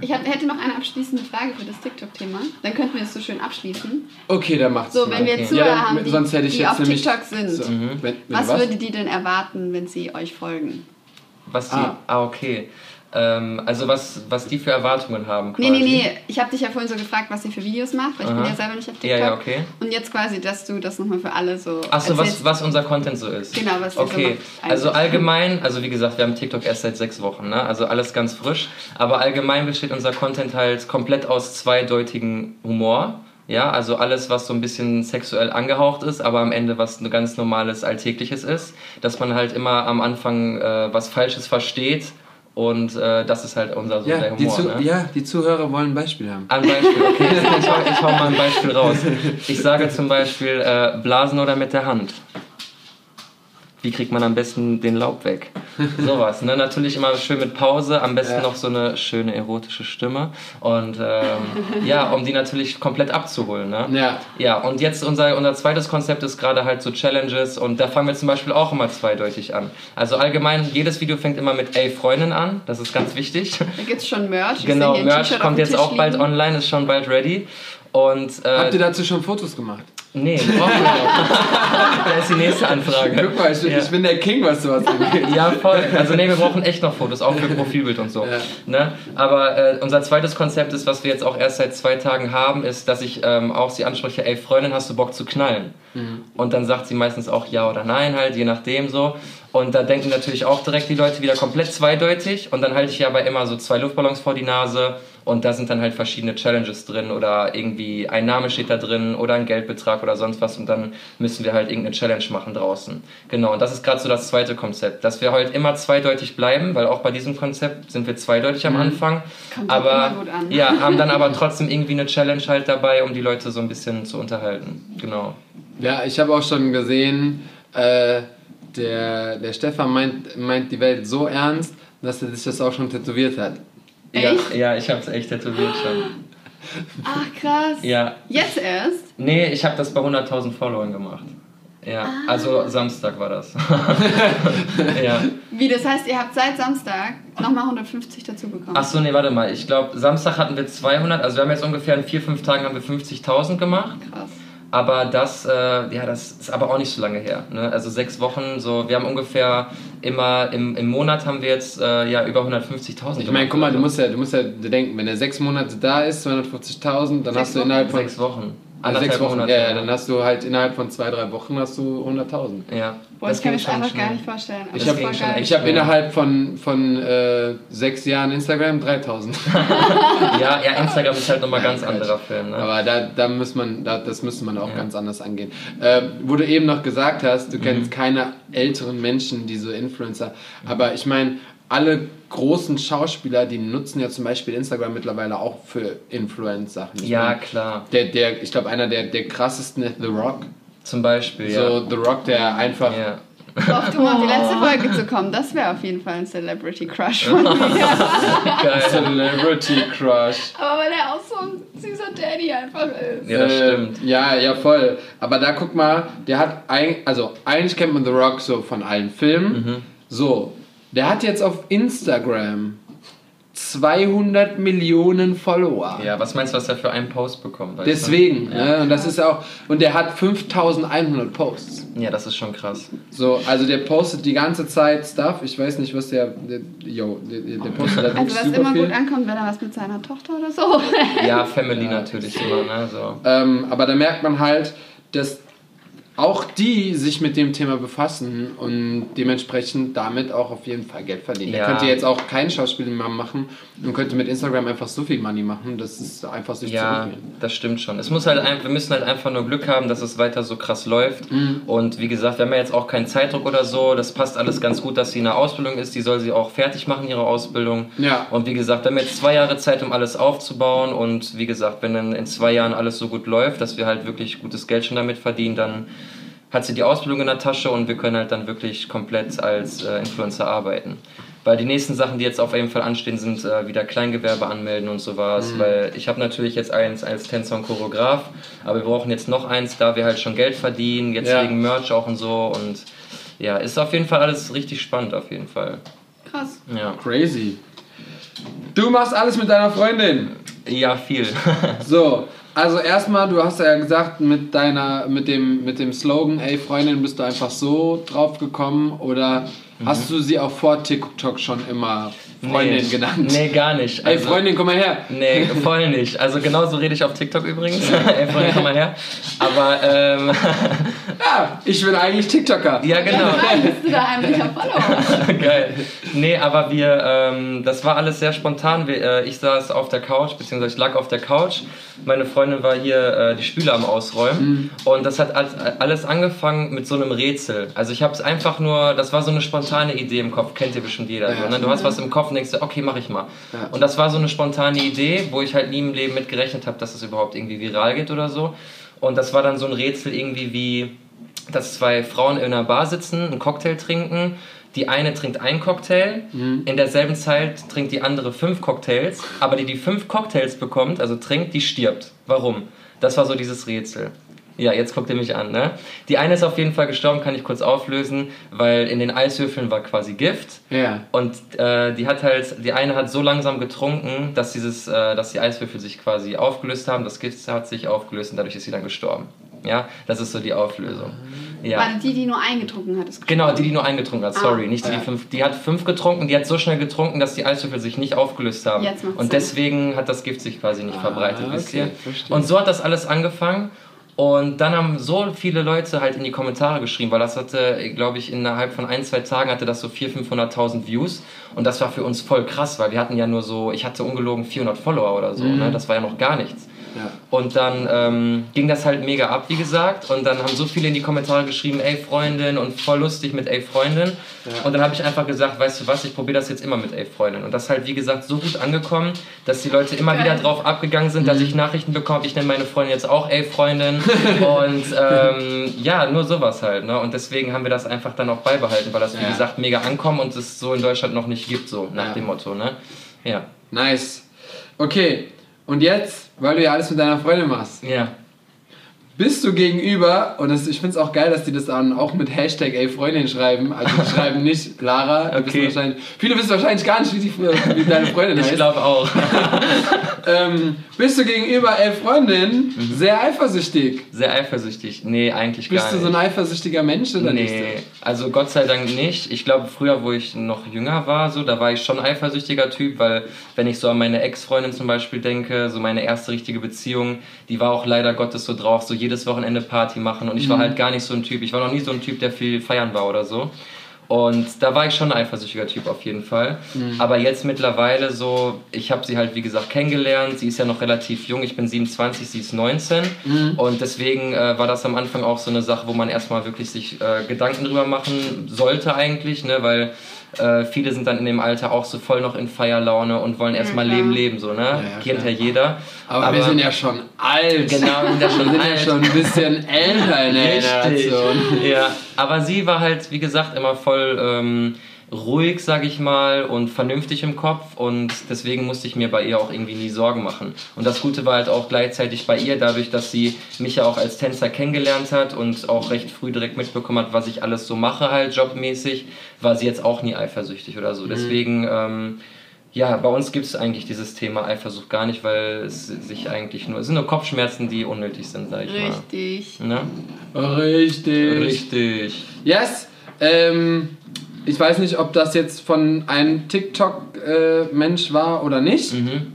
ich hab, hätte noch eine abschließende Frage für das TikTok-Thema. Dann könnten wir es so schön abschließen. okay, dann macht's So, mal. wenn wir Okay. Zuhörer Ja, haben, die, sonst hätte ich die jetzt auf nämlich- TikTok sind, So, Mhm. wenn, wenn was, was? würde die denn erwarten, wenn sie euch folgen? Was die. Ah. Ah, okay. Ähm, also was, was die für Erwartungen haben. Nee, Quasi. nee, nee. Ich habe dich ja vorhin so gefragt, was ihr für Videos macht, weil ich bin Aha. ja selber nicht auf TikTok. Ja, ja, okay. Und jetzt quasi, dass du das nochmal für alle so Achso, was, was unser Content so ist. Genau, was so Okay, macht also allgemein, also wie gesagt, wir haben TikTok erst seit sechs Wochen, ne? also alles ganz frisch. Aber allgemein besteht unser Content halt komplett aus zweideutigen Humor. Ja, also alles, was so ein bisschen sexuell angehaucht ist, aber am Ende was ein ganz normales Alltägliches ist. Dass man halt immer am Anfang äh, was Falsches versteht und äh, das ist halt unser so der Ja die, Humor. Zu ne? ja, die Zuhörer wollen ein Beispiel haben. Ein Beispiel, okay. Ich hau, ich hau mal ein Beispiel raus. Ich sage zum Beispiel äh, Blasen oder mit der Hand. Wie kriegt man am besten den Laub weg? Sowas. Ne? Natürlich immer schön mit Pause, am besten Ja. noch so eine schöne erotische Stimme. Und ähm, ja, um die natürlich komplett abzuholen. Ne? Ja. Ja, und jetzt unser, unser zweites Konzept ist gerade halt so Challenges und da fangen wir zum Beispiel auch immer zweideutig an. Also allgemein, jedes Video fängt immer mit Ey Freundin an, das ist ganz wichtig. Da gibt es schon Merch. Genau, Merch kommt jetzt auch bald liegen. online, ist schon bald ready. Und äh, Habt ihr dazu schon Fotos gemacht? Nee, brauchen wir noch. da ist die nächste Anfrage. Guck mal, ich, Ja. ich bin der King, was sowas angeht. Ja, voll. Also nee, wir brauchen echt noch Fotos, auch für Profilbild und so. Ja. Ne? Aber äh, unser zweites Konzept ist, was wir jetzt auch erst seit zwei Tagen haben, ist, dass ich ähm, auch sie anspreche, ey Freundin, hast du Bock zu knallen? Und dann sagt sie meistens auch ja oder nein halt, je nachdem so. Und da denken natürlich auch direkt die Leute wieder komplett zweideutig. Und dann halte ich ja aber immer so zwei Luftballons vor die Nase und da sind dann halt verschiedene Challenges drin oder irgendwie ein Name steht da drin oder ein Geldbetrag oder sonst was und dann müssen wir halt irgendeine Challenge machen draußen. Genau, und das ist gerade so das zweite Konzept, dass wir halt immer zweideutig bleiben, weil auch bei diesem Konzept sind wir zweideutig am Anfang, Kommt aber immer gut an. ja, haben dann aber trotzdem irgendwie eine Challenge halt dabei, um die Leute so ein bisschen zu unterhalten. Genau. Ja, ich habe auch schon gesehen, äh, der, der Stefan meint, meint die Welt so ernst, dass er sich das auch schon tätowiert hat. Ja, Echt? ja, ich habe es echt tätowiert schon. Ach krass. Ja, Jetzt erst? nee, ich habe das bei 100.000 Followern gemacht. Ja, also Samstag war das. ja. Wie, das heißt, ihr habt seit Samstag nochmal 150 dazu bekommen? Ach so, nee, warte mal. Ich glaube, Samstag hatten wir 200, also wir haben jetzt ungefähr in vier, fünf Tagen haben wir 50.000 gemacht. Krass. Aber das, äh, ja, das ist aber auch nicht so lange her. Ne? Also sechs Wochen, so, wir haben ungefähr immer im, im Monat haben wir jetzt äh, ja über 150.000. Ich meine, guck mal, du musst ja, du musst ja denken, wenn er sechs Monate da ist, 250.000, dann Sechs hast du innerhalb von sechs Wochen. Also sechs Wochen, ja, ja, dann hast du halt innerhalb von zwei, drei Wochen hast du 100.000. ja. Boah, ich kann mir das einfach schnell. gar nicht vorstellen. Aber Ich das hab- habe Ja. innerhalb von, von äh, sechs Jahren Instagram 3000. Ja, ja, Instagram ist halt nochmal ganz Quatsch. anderer Film. Ne? Aber da, da muss man, da, das müsste man auch ganz anders angehen. Äh, wo du eben noch gesagt hast, du kennst keine älteren Menschen, die so Influencer. Aber ich meine, alle großen Schauspieler, die nutzen ja zum Beispiel Instagram mittlerweile auch für Influence-Sachen. Ja, mein, klar. Der, der, ich glaube, einer der, der krassesten ist The Rock. Zum Beispiel, ja. So The Rock, der einfach. ja. Auf du mal auf die letzte Folge zu kommen, das wäre auf jeden Fall ein Celebrity Crush von mir. Geil. Celebrity Crush. Aber weil er auch so ein süßer Daddy einfach ist. Ja, das Äh, stimmt. Ja, ja, voll. Aber da guck mal, der hat ein, also eigentlich kennt man The Rock so von allen Filmen. Mhm. So, der hat jetzt auf Instagram 200 Millionen Follower. Ja, was meinst du, was er für einen Post bekommt? Deswegen, du? Ja. ne? und das ist auch, und der hat 5100 Posts. ja, das ist schon krass. So, also der postet die ganze Zeit Stuff. Ich weiß nicht, was der, der yo, der, der postet da Also wirklich was super immer viel. gut ankommt, wenn er was mit seiner Tochter oder so. Ja, Family natürlich immer, ne? So. Ähm, aber da merkt man halt, dass auch die sich mit dem Thema befassen und dementsprechend damit auch auf jeden Fall Geld verdienen. Ja. Er könnte jetzt auch kein Schauspiel mehr machen und könnte mit Instagram einfach so viel Money machen, dass es einfach sich Ja, das stimmt schon. Es muss halt ein, wir müssen halt einfach nur Glück haben, dass es weiter so krass läuft. Mhm. Und wie gesagt, wir haben ja jetzt auch keinen Zeitdruck oder so. Das passt alles ganz gut, dass sie in der Ausbildung ist. Die soll sie auch fertig machen, ihre Ausbildung. Ja. Und wie gesagt, wir haben jetzt zwei Jahre Zeit, um alles aufzubauen. Und wie gesagt, wenn dann in zwei Jahren alles so gut läuft, dass wir halt wirklich gutes Geld schon damit verdienen, dann hat sie die Ausbildung in der Tasche und wir können halt dann wirklich komplett als äh, Influencer arbeiten. Weil die nächsten Sachen, die jetzt auf jeden Fall anstehen, sind äh, wieder Kleingewerbe anmelden und sowas. Mhm. Weil ich habe natürlich jetzt eins als Tänzer und Choreograf, aber wir brauchen jetzt noch eins, da wir halt schon Geld verdienen, jetzt Ja. wegen Merch auch und so. Und ja, ist auf jeden Fall alles richtig spannend, auf jeden Fall. Krass. Ja, Crazy. Du machst alles mit deiner Freundin. ja viel. So, also erstmal, du hast ja gesagt, mit deiner, mit dem, mit dem Slogan, ey Freundin, bist du einfach so drauf gekommen? Oder hast du sie auch vor TikTok schon immer Freundin nee, genannt? Nee, gar nicht. Ey Also- Freundin, komm mal her. Nee, voll nicht. Also genauso rede ich auf TikTok übrigens. Ey, Freunde, komm mal her. Aber ähm, Ja, ich bin eigentlich TikToker. ja genau. Nein, bist du da heimlicher Follower? Geil. Nee, aber wir, ähm, das war alles sehr spontan. Wir, äh, ich saß auf der Couch, beziehungsweise ich lag auf der Couch. Meine Freundin war hier äh, die Spüle am Ausräumen. Und das hat alles angefangen mit so einem Rätsel. Also ich habe es einfach nur, das war so eine spontane Idee im Kopf, kennt ihr bestimmt jeder. Ja. So, ne? Du hast was im Kopf und denkst okay, mach ich mal. Ja. Und das war so eine spontane Idee, wo ich halt nie im Leben mit gerechnet habe, dass es überhaupt irgendwie viral geht oder so. Und das war dann so ein Rätsel irgendwie wie, dass zwei Frauen in einer Bar sitzen, einen Cocktail trinken. Die eine trinkt einen Cocktail, in derselben Zeit trinkt die andere fünf Cocktails, aber die, die fünf Cocktails bekommt, also trinkt, die stirbt. Warum? Das war so dieses Rätsel. Ja, jetzt guckt ihr mich an, ne? Die eine ist auf jeden Fall gestorben, kann ich kurz auflösen, weil in den Eiswürfeln war quasi Gift. Ja. Und äh, die hat halt, die eine hat so langsam getrunken, dass dieses, äh, dass die Eiswürfel sich quasi aufgelöst haben, das Gift hat sich aufgelöst und dadurch ist sie dann gestorben. Ja, das ist so die Auflösung. Ja. War die, die nur eingetrunken hat, ist Genau, die, die nur eingetrunken hat, sorry, Ah. nicht die, die Ja. fünf. Die hat fünf getrunken, die hat so schnell getrunken, dass die Eiswürfel sich nicht aufgelöst haben. Jetzt macht's und Sinn. deswegen hat das Gift sich quasi nicht Ah, verbreitet, wisst okay, ihr? verstehe. Und so hat das alles angefangen. Und dann haben so viele Leute halt in die Kommentare geschrieben, weil das hatte, glaube ich, innerhalb von ein, zwei Tagen hatte das so 400.000, 500.000 Views. Und das war für uns voll krass, weil wir hatten ja nur so, ich hatte ungelogen 400 Follower oder so, ne? das war ja noch gar nichts. Ja. Und dann ähm, ging das halt mega ab, wie gesagt. Und dann haben so viele in die Kommentare geschrieben, ey Freundin und voll lustig mit ey Freundin. Ja. Und dann habe ich einfach gesagt, weißt du was, ich probiere das jetzt immer mit ey Freundin. Und das ist halt, wie gesagt, so gut angekommen, dass die Leute immer Geil. wieder drauf abgegangen sind, dass ich Nachrichten bekomme, ich nenne meine Freundin jetzt auch ey Freundin. und ähm, ja, nur sowas halt. Ne? Und deswegen haben wir das einfach dann auch beibehalten, weil das, wie Ja. gesagt, mega ankommt und es so in Deutschland noch nicht gibt, so nach Ja. dem Motto. Ne? Ja. Nice. Okay, und jetzt, weil du ja alles mit deiner Freundin machst, Ja. bist du gegenüber, und das, ich finde es auch geil, dass die das dann auch mit Hashtag ey Freundin schreiben, also die schreiben nicht Lara, Okay. wahrscheinlich, viele wissen wahrscheinlich gar nicht, wie, die, wie deine Freundin Ich heißt. glaube auch. Ähm, bist du gegenüber ey Freundin Mhm. sehr eifersüchtig? Sehr eifersüchtig. Nee, eigentlich Bist gar du nicht. so ein eifersüchtiger Mensch oder nicht? Nee, also Gott sei Dank nicht. Ich glaube, früher, wo ich noch jünger war, so, da war ich schon eifersüchtiger Typ, weil wenn ich so an meine Ex-Freundin zum Beispiel denke, so meine erste richtige Beziehung, die war auch leider Gottes so drauf, so jedes Wochenende Party machen und ich war halt gar nicht so ein Typ. Ich war noch nie so ein Typ, der viel feiern war oder so. Und da war ich schon ein eifersüchtiger Typ auf jeden Fall. Aber jetzt mittlerweile so, ich habe sie halt wie gesagt kennengelernt. Sie ist ja noch relativ jung. Ich bin 27, sie ist 19. Und deswegen äh, war das am Anfang auch so eine Sache, wo man erstmal wirklich sich äh, Gedanken drüber machen sollte eigentlich, ne? weil äh, viele sind dann in dem Alter auch so voll noch in Feierlaune und wollen erstmal klar. Leben leben, so, ne? ja, Kennt klar. ja jeder. Aber, wir sind ja schon alt. Genau, wir sind ja schon wir sind ja schon ein bisschen älter in der Richtig. Generation. Ja, aber sie war halt, wie gesagt, immer voll ähm, ruhig, sag ich mal, und vernünftig im Kopf und deswegen musste ich mir bei ihr auch irgendwie nie Sorgen machen. Und das Gute war halt auch gleichzeitig bei ihr, dadurch, dass sie mich ja auch als Tänzer kennengelernt hat und auch recht früh direkt mitbekommen hat, was ich alles so mache, halt jobmäßig, war sie jetzt auch nie eifersüchtig oder so. Deswegen, ähm, ja, bei uns gibt es eigentlich dieses Thema Eifersucht gar nicht, weil es sich eigentlich nur, es sind nur Kopfschmerzen, die unnötig sind, sag ich Richtig. mal. Ne? Richtig. Richtig. Yes. Ähm, ich weiß nicht, ob das jetzt von einem TikTok-Mensch war oder nicht. Mhm.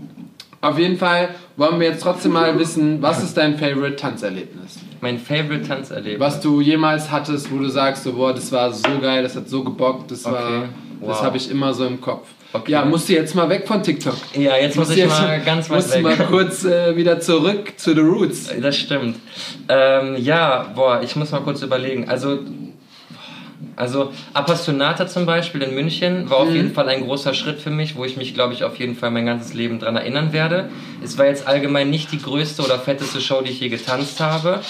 Auf jeden Fall wollen wir jetzt trotzdem mal wissen, was ist dein Favorite Tanzerlebnis? Mein Favorite Tanzerlebnis. Was du jemals hattest, wo du sagst, so, boah, das war so geil, das hat so gebockt, das war, Okay. das Wow. habe ich immer so im Kopf. Okay. Ja, musst du jetzt mal weg von TikTok. Ja, jetzt muss Musst ich jetzt mal ganz weit musst du weg. mal kurz äh, wieder zurück zu the roots. Das stimmt. Ähm, ja, boah, ich muss mal kurz überlegen. Also, also Appassionata zum Beispiel in München war auf jeden Fall ein großer Schritt für mich, wo ich mich, glaube ich, auf jeden Fall mein ganzes Leben dran erinnern werde. Es war jetzt allgemein nicht die größte oder fetteste Show, die ich je getanzt habe,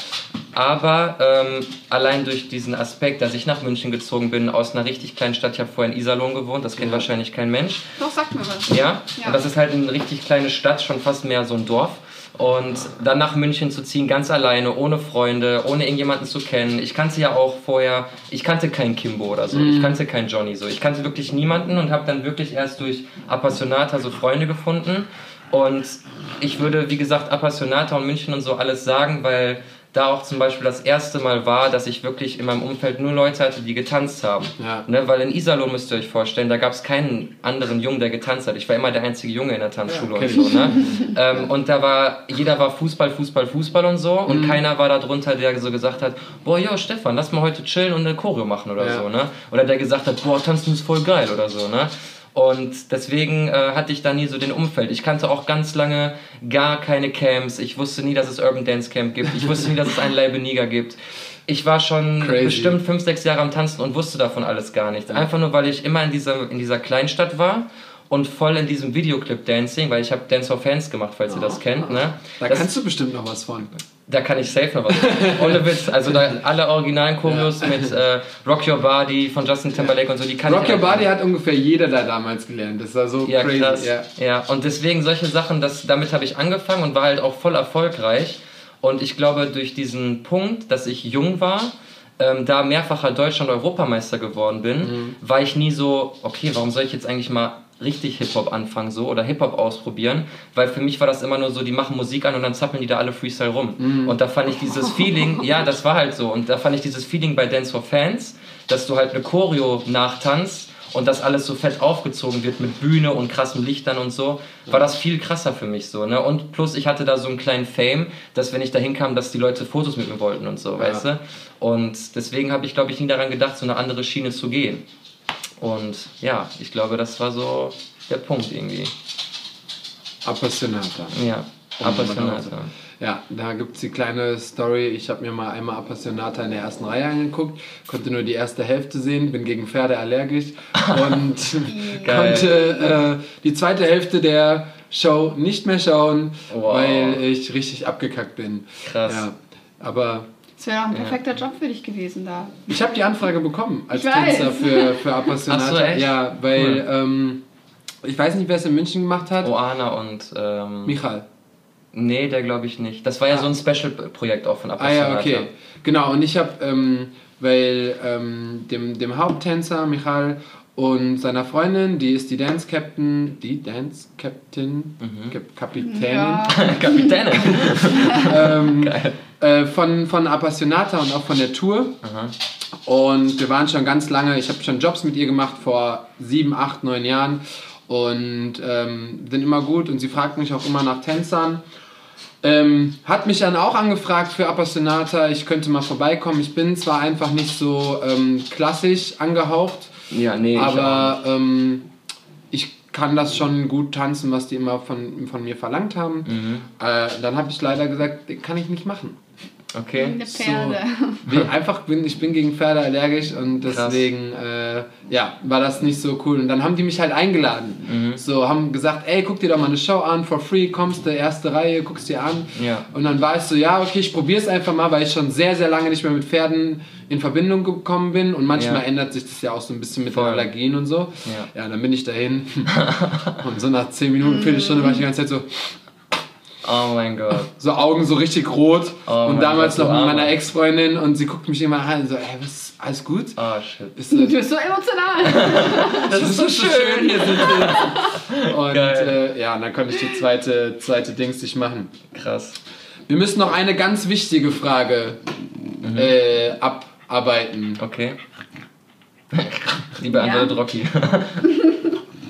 aber ähm, allein durch diesen Aspekt, dass ich nach München gezogen bin, aus einer richtig kleinen Stadt, ich habe vorher in Iserlohn gewohnt, das kennt wahrscheinlich kein Mensch. Doch, sag mir was. Ja? Ja. und das ist halt eine richtig kleine Stadt, schon fast mehr so ein Dorf. Und dann nach München zu ziehen, ganz alleine, ohne Freunde, ohne irgendjemanden zu kennen. Ich kannte ja auch vorher, ich kannte keinen Kimbo oder so, ich kannte keinen Johnny so. Ich kannte wirklich niemanden und habe dann wirklich erst durch Appassionata so Freunde gefunden. Und ich würde, wie gesagt, Appassionata und München und so alles sagen, weil da auch zum Beispiel das erste Mal war, dass ich wirklich in meinem Umfeld nur Leute hatte, die getanzt haben. Ja. Ne, weil in Iserlohn müsst ihr euch vorstellen, da gab es keinen anderen Jungen, der getanzt hat. Ich war immer der einzige Junge in der Tanzschule Ja, und kenn so. Ne? ähm, und da war, jeder war Fußball, Fußball, Fußball und so. Und Mhm. keiner war da drunter, der so gesagt hat, boah, yo, Stefan, lass mal heute chillen und eine Choreo machen oder Ja. so. Ne? Oder der gesagt hat, boah, tanzen ist voll geil oder so. Ne? Und deswegen äh, hatte ich da nie so den Umfeld. Ich kannte auch ganz lange gar keine Camps. Ich wusste nie, dass es Urban Dance Camp gibt. Ich wusste nie, dass es einen Leibe Niger gibt. Ich war schon Crazy. bestimmt fünf, sechs Jahre am Tanzen und wusste davon alles gar nichts. Einfach nur, weil ich immer in dieser, in dieser Kleinstadt war und voll in diesem Videoclip-Dancing, weil ich habe Dance for Fans gemacht, falls ihr das kennt. Ne? Da das, kannst du bestimmt noch was von. da kann ich safe noch was. Ohne Witz. Also da alle originalen Choreos mit äh, Rock Your Body von Justin Timberlake und so, die kann Rock ich Your. Body hat ungefähr jeder da damals gelernt. Das war so Ja, crazy. krass. Ja. Ja. und deswegen solche Sachen, das, damit habe ich angefangen und war halt auch voll erfolgreich. Und ich glaube, durch diesen Punkt, dass ich jung war, ähm, da mehrfacher Deutschland-Europameister geworden bin, Mhm. war ich nie so, okay, warum soll ich jetzt eigentlich mal richtig Hip-Hop anfangen so oder Hip-Hop ausprobieren, weil für mich war das immer nur so, die machen Musik an und dann zappeln die da alle Freestyle rum. Mhm. Und da fand ich dieses Feeling, ja, das war halt so. Und da fand ich dieses Feeling bei Dance for Fans, dass du halt eine Choreo nachtanzt und das alles so fett aufgezogen wird mit Bühne und krassen Lichtern und so, war das viel krasser für mich so, ne? Und plus ich hatte da so einen kleinen Fame, dass wenn ich da hinkam, dass die Leute Fotos mit mir wollten und so, weißt du? Und deswegen habe ich, glaube ich, nie daran gedacht, so eine andere Schiene zu gehen. Und ja, ich glaube, das war so der Punkt irgendwie. Appassionata. Ja, Appassionata. Ja, da gibt es die kleine Story. Ich habe mir mal einmal Appassionata in der ersten Reihe angeguckt, konnte nur die erste Hälfte sehen, bin gegen Pferde allergisch und konnte äh, die zweite Hälfte der Show nicht mehr schauen, Wow. weil ich richtig abgekackt bin. Krass. Ja, aber Das wäre ein perfekter Job für dich gewesen da. ich habe die Anfrage bekommen als Ich weiß. Tänzer für, für Appassionata. Ach so, echt? Ja, weil Cool. ähm, ich weiß nicht, wer es in München gemacht hat. Oana und ähm, Michal. nee, der glaube ich nicht. Das war ja Ah. so ein Special-Projekt auch von Ah Appassionata. ja, okay. Genau, und ich habe, ähm, weil ähm, dem, dem Haupttänzer Michal und seiner Freundin, die ist die Dance Captain, die Dance Captain, Kap- Kapitänin Ja. Kapitänin. ähm, Geil. äh, von, von Appassionata und auch von der Tour. Aha. Und wir waren schon ganz lange, ich habe schon Jobs mit ihr gemacht vor sieben, acht, neun Jahren und ähm, sind immer gut und sie fragt mich auch immer nach Tänzern. Ähm, hat mich dann auch angefragt für Appassionata, ich könnte mal vorbeikommen. Ich bin zwar einfach nicht so ähm, klassisch angehaucht, Ja, nee. ich aber ähm, ich kann das schon gut tanzen, was die immer von, von mir verlangt haben. Mhm. Äh, dann habe ich leider gesagt, kann ich nicht machen. Okay. Eine Pferde. Wie, einfach bin ich bin gegen Pferde allergisch und deswegen äh, ja war das nicht so cool und dann haben die mich halt eingeladen Mhm. so haben gesagt ey guck dir doch mal eine Show an for free kommst du erste Reihe guckst dir an Ja. und dann war ich so ja okay ich probiere es einfach mal weil ich schon sehr sehr lange nicht mehr mit Pferden in Verbindung gekommen bin und manchmal Ja. ändert sich das ja auch so ein bisschen mit Voll. den Allergien und so Ja. ja dann bin ich dahin und so nach 10 Minuten Viertelstunde war ich die ganze Zeit so Oh mein Gott. so Augen so richtig rot Oh und damals Gott, noch du mit meiner. Ex-Freundin und sie guckt mich immer an und so, ey, was, alles gut? Oh shit. Ist, Du das, bist so emotional. das ist so schön, hier sind wir. Und äh, ja, und dann konnte ich die zweite, zweite Dings nicht machen. Krass. Wir müssen noch eine ganz wichtige Frage äh, abarbeiten. Okay. Die beantwortet Ja. Rocky.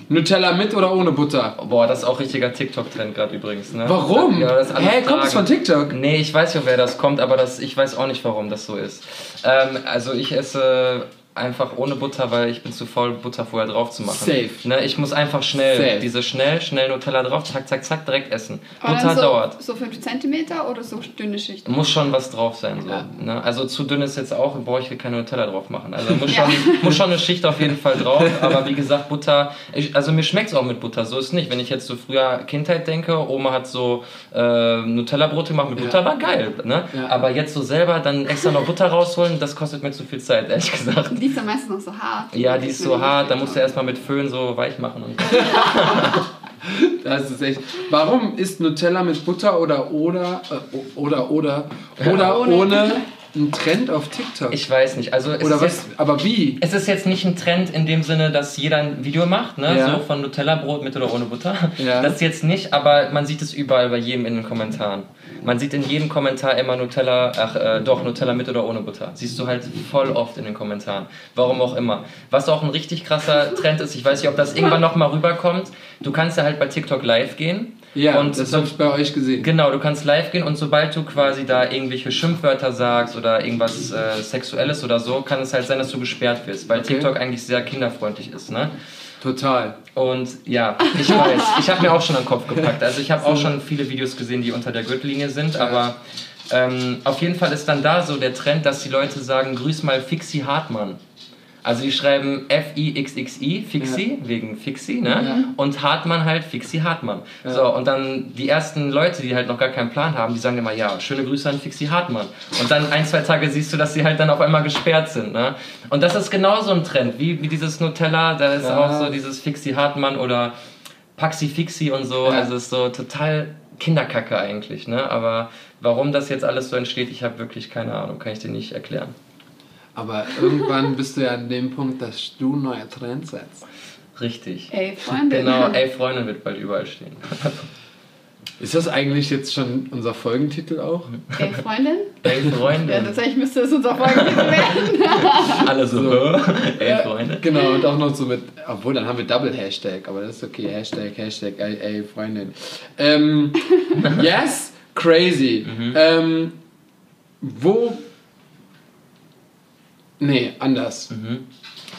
Nutella mit oder ohne Butter? Boah, das ist auch richtiger TikTok-Trend gerade übrigens. Ne? Warum? Ja, das Hä, kommt das von. TikTok? Nee, ich weiß ja, wer das kommt, aber das, ich weiß auch nicht, warum das so ist. Ähm, also ich esse einfach ohne Butter, weil ich bin zu faul, Butter vorher drauf zu machen. Safe. Ne, ich muss einfach schnell, Safe. diese schnell, schnell Nutella drauf, zack, zack, zack, direkt essen. Aber Butter so, dauert. so 5 cm oder so dünne Schichten? Muss schon was drauf sein. So, Ja. ne? Also zu dünn ist jetzt auch, brauche ich keine Nutella drauf machen. Also muss Ja. schon, muss schon eine Schicht auf jeden Fall drauf. Aber wie gesagt, Butter, ich, also mir schmeckt es auch mit Butter, so ist nicht. Wenn ich jetzt so früher Kindheit denke, Oma hat so äh, Nutella-Brote gemacht mit Ja. Butter, war geil. Ne? Ja. Aber jetzt so selber dann extra noch Butter rausholen, das kostet mir zu viel Zeit, ehrlich gesagt. Die ist ja meistens noch so hart. Ja, die ist so hart, da musst du erstmal mit Föhn so weich machen. Und Das ist echt. Warum ist Nutella mit Butter oder oder äh, oder oder oder Ohne. ohne ein Trend auf TikTok? ich weiß nicht. Also es oder ist was? jetzt- Aber wie? Es ist jetzt nicht ein Trend in dem Sinne, dass jeder ein Video macht, ne? Ja. so von Nutella-Brot mit oder ohne Butter. Ja. Das jetzt nicht, aber man sieht es überall bei jedem in den Kommentaren. Man sieht in jedem Kommentar immer Nutella, ach äh, doch, Nutella mit oder ohne Butter. Siehst du halt voll oft in den Kommentaren. Warum auch immer. Was auch ein richtig krasser Trend ist, ich weiß nicht, ob das irgendwann nochmal rüberkommt. Du kannst ja halt bei TikTok live gehen. Ja, und das habe ich bei euch gesehen. Genau, du kannst live gehen und sobald du quasi da irgendwelche Schimpfwörter sagst oder irgendwas äh, Sexuelles oder so, kann es halt sein, dass du gesperrt wirst, weil Okay. TikTok eigentlich sehr kinderfreundlich ist, ne? Total. Und ja, ich weiß, ich habe mir auch schon am Kopf gepackt. Also ich habe auch schon viele Videos gesehen, die unter der Gürtellinie sind, aber ähm, auf jeden Fall ist dann da so der Trend, dass die Leute sagen, grüß mal Fixi Hartmann. Also die schreiben F-I-X-X-I, Fixi, wegen Fixi, ne? Ja. Und Hartmann halt Fixi Hartmann. So, und dann die ersten Leute, die halt noch gar keinen Plan haben, die sagen immer, ja, schöne Grüße an Fixi Hartmann. Und dann ein, zwei Tage siehst du, dass sie halt dann auf einmal gesperrt sind, ne? Und das ist genauso ein Trend, wie, wie dieses Nutella, da ist Ja. auch so dieses Fixi Hartmann oder Paxi Fixi und so. Ja. Also es ist so total Kinderkacke eigentlich, ne? Aber warum das jetzt alles so entsteht, ich habe wirklich keine Ahnung, kann ich dir nicht erklären. Aber irgendwann bist du ja an dem Punkt, dass du neue Trends setzt. Richtig. Ey, Freundin. Genau, ey Freundin wird bald überall stehen. Ist das eigentlich jetzt schon unser Folgentitel auch? Ey, Freundin? Ey Ja, Freundin. tatsächlich müsste es unser Folgentitel werden. Alle so, So. ey Freundin. Genau, und auch noch so mit, obwohl dann haben wir Double Hashtag, aber das ist okay. Hashtag, Hashtag, ey, ey Freundin. Ähm, yes, crazy. Ähm, wo. Nee, anders. Mhm.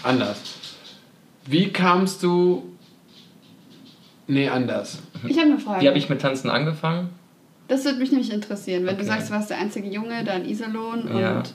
Anders. Wie kamst du. Nee, anders. Ich habe eine Frage. Wie habe ich mit Tanzen angefangen? Das würde mich nämlich interessieren. Wenn du Okay. sagst, du warst der einzige Junge, dann Iserlohn Ja. und.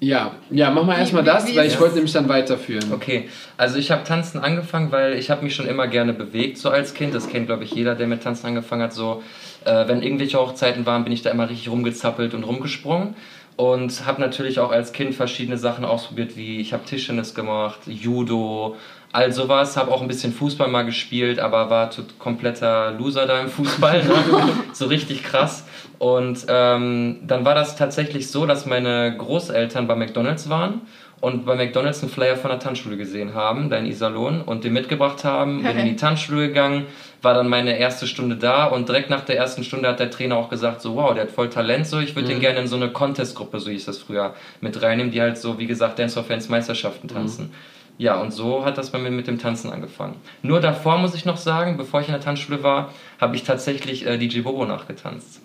Ja, ja, mach mal erstmal das, wie weil ich das? wollte nämlich dann weiterführen. Okay, also ich habe Tanzen angefangen, weil ich habe mich schon immer gerne bewegt, so als Kind. Das kennt, glaube ich, jeder, der mit Tanzen angefangen hat. So, äh, wenn irgendwelche Hochzeiten waren, bin ich da immer richtig rumgezappelt und rumgesprungen. Und habe natürlich auch als Kind verschiedene Sachen ausprobiert, wie ich habe Tischtennis gemacht, Judo, all sowas. Habe auch ein bisschen Fußball mal gespielt, aber war kompletter Loser da im Fußball. Ne? so richtig krass. Und ähm, dann war das tatsächlich so, dass meine Großeltern bei McDonalds waren und bei McDonalds einen Flyer von der Tanzschule gesehen haben, da in Iserlohn, und den mitgebracht haben, bin in die Tanzschule gegangen, war dann meine erste Stunde da und direkt nach der ersten Stunde hat der Trainer auch gesagt, so wow, der hat voll Talent, so ich würde den gerne in so eine Contest-Gruppe, so hieß das früher, mit reinnehmen, die halt so, wie gesagt, Dance for Fans Meisterschaften tanzen. Ja, und so hat das bei mir mit dem Tanzen angefangen. Nur davor muss ich noch sagen, bevor ich in der Tanzschule war, habe ich tatsächlich äh, DJ Bobo nachgetanzt.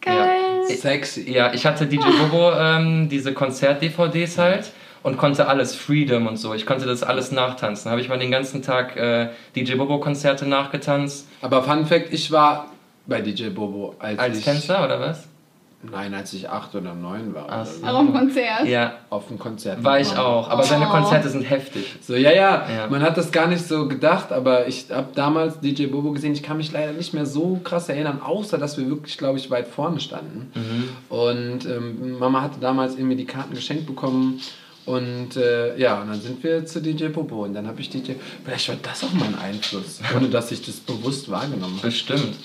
Geil. Sexy. Ja, ich hatte DJ Bobo ähm, diese Konzert-DVDs halt und konnte alles, Freedom und so. Ich konnte das alles nachtanzen. Habe ich mal den ganzen Tag äh, DJ Bobo-Konzerte nachgetanzt. Aber Fun Fact, ich war bei DJ Bobo, als, Als ich. Tänzer oder was? Nein, als ich acht oder neun war. Ach so. Auch im Konzert. Ja, Auf dem Konzert. war ich auch. Aber seine Oh. Konzerte sind heftig. So, ja, ja, Ja. man hat das gar nicht so gedacht, aber ich habe damals DJ Bobo gesehen. Ich kann mich leider nicht mehr so krass erinnern, außer dass wir wirklich, glaube ich, weit vorne standen. Und ähm, Mama hatte damals irgendwie die Karten geschenkt bekommen. Und äh, ja, und dann sind wir zu DJ Bobo. Und dann habe ich DJ. Vielleicht war das auch mein Einfluss, ohne dass ich das bewusst wahrgenommen habe. Bestimmt.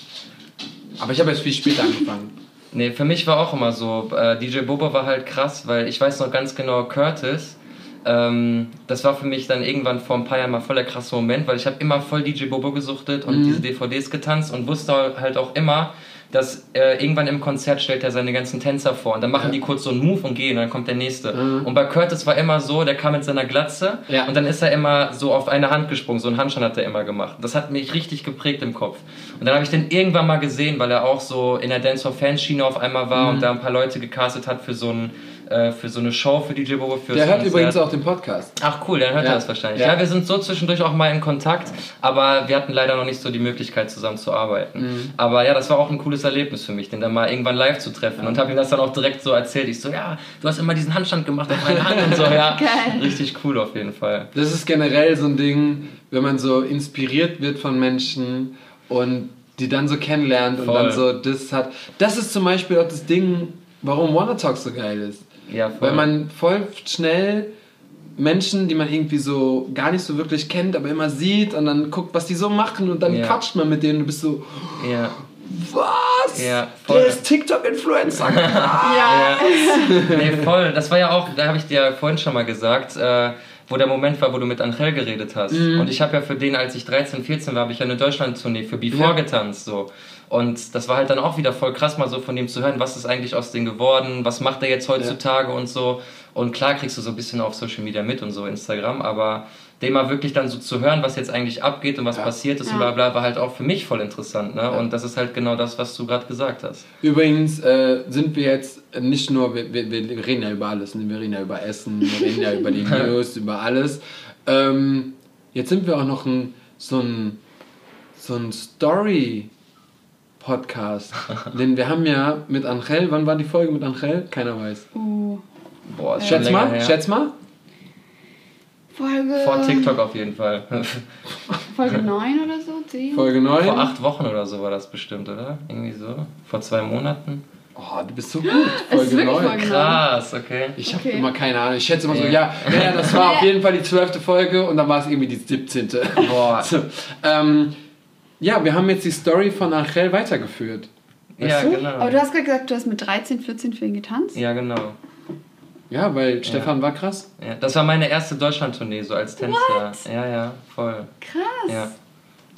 Aber ich habe jetzt viel später angefangen. Nee, für mich war auch immer so, äh, DJ Bobo war halt krass, weil ich weiß noch ganz genau, Curtis, ähm, das war für mich dann irgendwann vor ein paar Jahren mal voll der krasse Moment, weil ich habe immer voll DJ Bobo gesuchtet und diese DVDs getanzt und wusste halt auch immer, dass äh, irgendwann im Konzert stellt er seine ganzen Tänzer vor und dann machen Ja. die kurz so einen Move und gehen, dann kommt der nächste. Mhm. Und bei Curtis war immer so, der kam mit seiner Glatze Ja. und dann ist er immer so auf eine Hand gesprungen, so einen Handstand hat er immer gemacht. Das hat mich richtig geprägt im Kopf. Und dann habe ich den irgendwann mal gesehen, weil er auch so in der Dance for Fans Schiene auf einmal war Mhm. und da ein paar Leute gecastet hat für so, ein, äh, für so eine Show für DJ Bobo. Für Der hört Konzert. übrigens auch den Podcast. Ach cool, dann hört Ja. er das wahrscheinlich. Ja. Ja. wir sind so zwischendurch auch mal in Kontakt, aber wir hatten leider noch nicht so die Möglichkeit zusammen zu arbeiten. Mhm. Aber ja, das war auch ein cooles Erlebnis für mich, den dann mal irgendwann live zu treffen und habe ihm das dann auch direkt so erzählt. Ich so, ja, du hast immer diesen Handstand gemacht auf meine Hand und so, ja. Geil. Richtig cool auf jeden Fall. Das ist generell so ein Ding, wenn man so inspiriert wird von Menschen und die dann so kennenlernt und Voll. dann so das hat. Das ist zum Beispiel auch das Ding, warum Wanna Talk so geil ist. Ja, voll. Weil man voll schnell Menschen, die man irgendwie so gar nicht so wirklich kennt, aber immer sieht und dann guckt, was die so machen und dann Ja. quatscht man mit denen und du bist so, ja. was? Ja, voll. Der ist TikTok-Influencer. Ja. Nee, voll. Das war ja auch, da habe ich dir ja vorhin schon mal gesagt, äh, wo der Moment war, wo du mit Angel geredet hast. Mhm. Und ich habe ja für den, als ich 13, 14 war, habe ich ja eine Deutschland-Tournee für Before Ja. getanzt. So. Und das war halt dann auch wieder voll krass, mal so von dem zu hören, was ist eigentlich aus dem geworden, was macht er jetzt heutzutage und so. Und klar kriegst du so ein bisschen auf Social Media mit und so, Instagram, aber dem mal wirklich dann so zu hören, was jetzt eigentlich abgeht und was Ja. passiert ist Ja. und bla bla, war halt auch für mich voll interessant. Ne? Und das ist halt genau das, was du gerade gesagt hast. Übrigens äh, sind wir jetzt nicht nur, wir, wir, wir reden ja über alles, ne? wir reden ja über Essen, wir reden ja über die News, über alles. Ähm, jetzt sind wir auch noch ein, so ein, so ein Story-Podcast. Denn wir haben ja mit Angel, wann war die Folge mit Angel? Keiner weiß. Uh, Boah, ist schon Schätz mal, her. schätz mal. Folge. Vor TikTok auf jeden Fall. Folge 9 oder so? 10? Folge 9. Vor acht Wochen oder so war das bestimmt, oder? Irgendwie so? Vor zwei Monaten? Oh, du bist so gut. Folge wirklich 9. Folge Krass, okay. Ich habe Okay. immer keine Ahnung. Ich schätze immer so, Ja. ja, ja, ja, das war auf jeden Fall die zwölfte Folge und dann war es irgendwie die 17. Boah. So, ähm, ja, wir haben jetzt die Story von Angel weitergeführt. Ja, Weißt du? genau. Aber du hast gerade gesagt, du hast mit 13, 14 für ihn getanzt? Ja, genau. Ja, weil Stefan war krass. Ja, das war meine erste Deutschland-Tournee, so als Tänzer. Ja, ja, voll. Krass. Ja.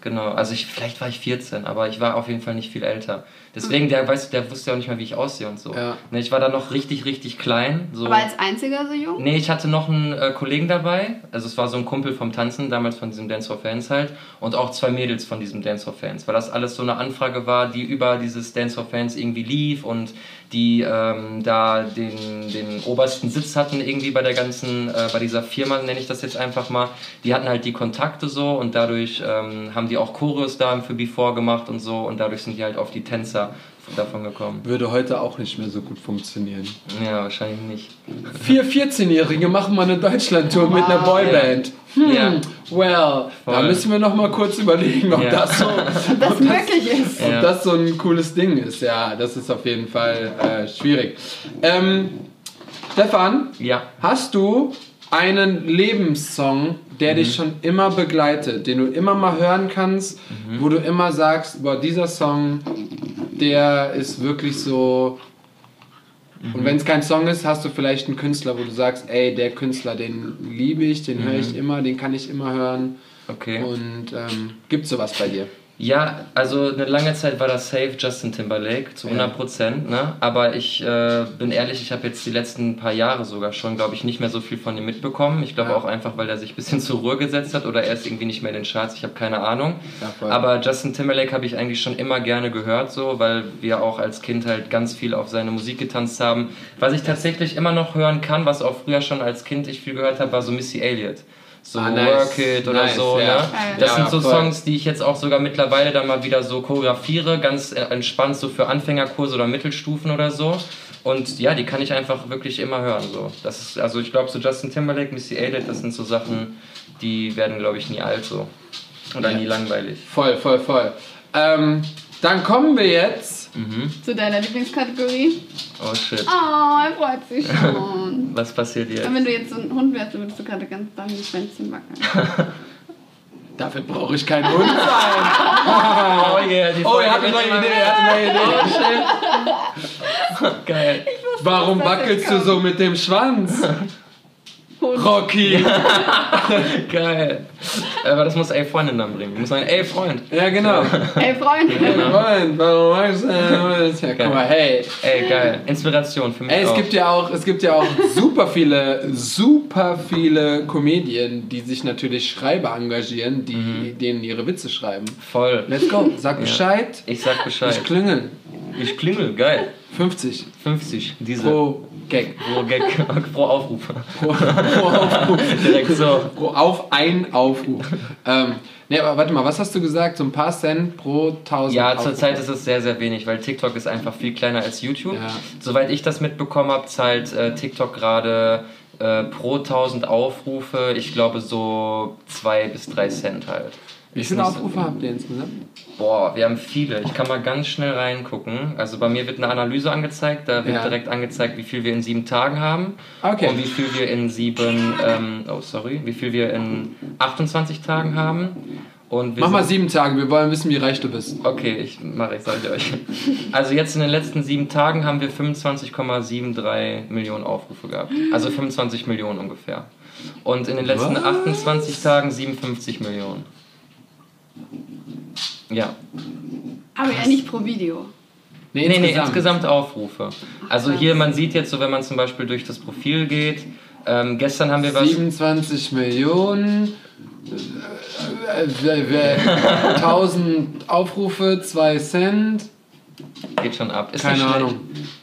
Genau, also ich, vielleicht war ich 14, aber ich war auf jeden Fall nicht viel älter. Deswegen, der, weißt, der wusste ja auch nicht mehr, wie ich aussehe und so. Ja. Ne, ich war da noch richtig, richtig klein. So. Aber als einziger so jung? Nee, ich hatte noch einen äh, Kollegen dabei. Also es war so ein Kumpel vom Tanzen, damals von diesem Dance for Fans halt. Und auch zwei Mädels von diesem Dance for Fans. Weil das alles so eine Anfrage war, die über dieses Dance for Fans irgendwie lief und die ähm, da den, den obersten Sitz hatten irgendwie bei der ganzen, äh, bei dieser Firma, nenne ich das jetzt einfach mal. Die hatten halt die Kontakte so und dadurch ähm, haben die auch Choreos da für Before gemacht und so und dadurch sind die halt auf die Tänzer davon gekommen. Würde heute auch nicht mehr so gut funktionieren. Ja, wahrscheinlich nicht. Vier 14-Jährige machen mal eine Deutschland-Tour mit einer Boyband. Hm, Ja. well, da Voll. müssen wir noch mal kurz überlegen, ob Ja. das so, Ob das möglich ist. ob Ja. das so ein cooles Ding ist. Ja, das ist auf jeden Fall äh, schwierig. Ähm, Stefan, Ja. hast du einen Lebenssong, der dich schon immer begleitet, den du immer mal hören kannst, wo du immer sagst, boah, dieser Song, der ist wirklich so. Und wenn es kein Song ist, hast du vielleicht einen Künstler, wo du sagst, ey, der Künstler, den liebe ich, den höre ich immer, den kann ich immer hören. Okay. Und ähm, gibt sowas bei dir? Ja, also eine lange Zeit war das safe Justin Timberlake zu 100 Prozent, ne? Aber ich äh, bin ehrlich, ich habe jetzt die letzten paar Jahre sogar schon, glaube ich, nicht mehr so viel von ihm mitbekommen. Ich glaube Ja. auch einfach, weil er sich ein bisschen zur Ruhe gesetzt hat oder er ist irgendwie nicht mehr in den Charts. Ich habe keine Ahnung. Ja. Aber Justin Timberlake habe ich eigentlich schon immer gerne gehört, so, weil wir auch als Kind halt ganz viel auf seine Musik getanzt haben. Was ich tatsächlich immer noch hören kann, was auch früher schon als Kind ich viel gehört habe, war so Missy Elliott. So Ah, nice. Work It oder Nice, so, ja. ne? Das Ja, sind so voll. Songs, die ich jetzt auch sogar mittlerweile dann mal wieder so choreografiere, ganz äh, entspannt so für Anfängerkurse oder Mittelstufen oder so. Und ja, die kann ich einfach wirklich immer hören. So. Das ist, also ich glaube, so Justin Timberlake, Missy Elliott, das sind so Sachen, die werden, glaube ich, nie alt so. Oder Ja. nie langweilig. Voll, voll, voll. Ähm, dann kommen wir jetzt. Zu deiner Lieblingskategorie? Oh shit. Oh, er freut sich schon. Was passiert jetzt? Und wenn du jetzt so ein Hund wärst, würdest du gerade ganz doll die Schwänzchen wackeln. Dafür brauche ich keinen Hund sein. Oh yeah, die Oh, er hat eine neue Idee, er hat eine neue Idee. Geil. Warum dass das wackelst jetzt du so mit dem Schwanz? Hund. Rocky. Geil. Aber das muss ey Freundin dann bringen. Die muss sagen, ey Freund. Ja, genau. Ey, Freund. Hey, Freund, warum magst du das? Ja, guck mal, hey. Ey, geil. Inspiration für mich Ey, es auch. gibt ja auch, es gibt ja auch super viele, super viele Comedien, die sich natürlich Schreiber engagieren, die denen ihre Witze schreiben. Voll. Let's go, sag Bescheid. Ich sag Bescheid. Ich klingel. Ich klingel, geil. 50 50, diese. pro Gag. Pro Gag, pro Aufruf. Pro, pro Aufruf. Direkt so. Pro auf ein Aufruf. ähm, ne, aber warte mal, was hast du gesagt? So ein paar Cent pro 1000 Ja, zurzeit ist es sehr, sehr wenig, weil TikTok ist einfach viel kleiner als YouTube. Ja. Soweit ich das mitbekommen habe, zahlt äh, TikTok gerade äh, pro 1000 Aufrufe, ich glaube so 2 bis 3 Cent halt. Wie viele Aufrufe habt ihr insgesamt? Boah, wir haben viele. Ich kann mal ganz schnell reingucken. Also bei mir wird eine Analyse angezeigt. Da wird Ja. direkt angezeigt, wie viel wir in sieben Tagen haben. Okay. Und wie viel wir in sieben, ähm, oh sorry, wie viel wir in 28 Tagen haben. Und Mach mal sieben Tage, wir wollen wissen, wie reich du bist. Okay, ich mache, ich sage euch. Also jetzt in den letzten sieben Tagen haben wir 25,73 Millionen Aufrufe gehabt. Also 25 Millionen ungefähr. Und in den letzten Was? 28 Tagen 57 Millionen. Ja. Aber ja nicht pro Video. Nee, nee, insgesamt Aufrufe. Also hier, man sieht jetzt so, wenn man zum Beispiel durch das Profil geht, ähm, gestern haben wir was... 27 Millionen, äh, äh, äh, 1000 Aufrufe, 2 Cent, Geht schon ab. Ist keine. Ahnung.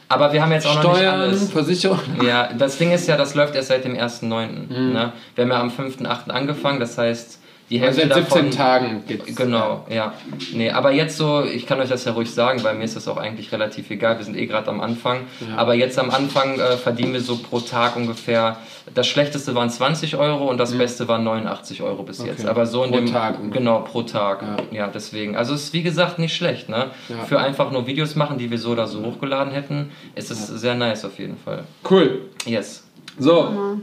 Aber wir haben jetzt auch noch nicht Steuern, alles. Versicherung. Ja, das Ding ist ja, das läuft erst seit dem 1.9. Mhm. Ne? Wir haben ja am 5.8. angefangen, das heißt, die Also Hälfte seit 17 davon... Tagen geht's. Genau, ja. Nee, aber jetzt so, ich kann euch das ja ruhig sagen, weil mir ist das auch eigentlich relativ egal. Wir sind eh gerade am Anfang. Ja. Aber jetzt am Anfang äh, verdienen wir so pro Tag ungefähr. Das schlechteste waren 20 Euro und das Beste waren 89 Euro bis jetzt. Mhm. Okay. Aber so in Pro dem. Tag. Genau, pro Tag. Ja. Ja, deswegen. Also es ist wie gesagt nicht schlecht, ne? Ja. Für einfach nur Videos machen, die wir so oder so hochgeladen hätten, ist es sehr nice auf jeden Fall. Cool. Yes. So,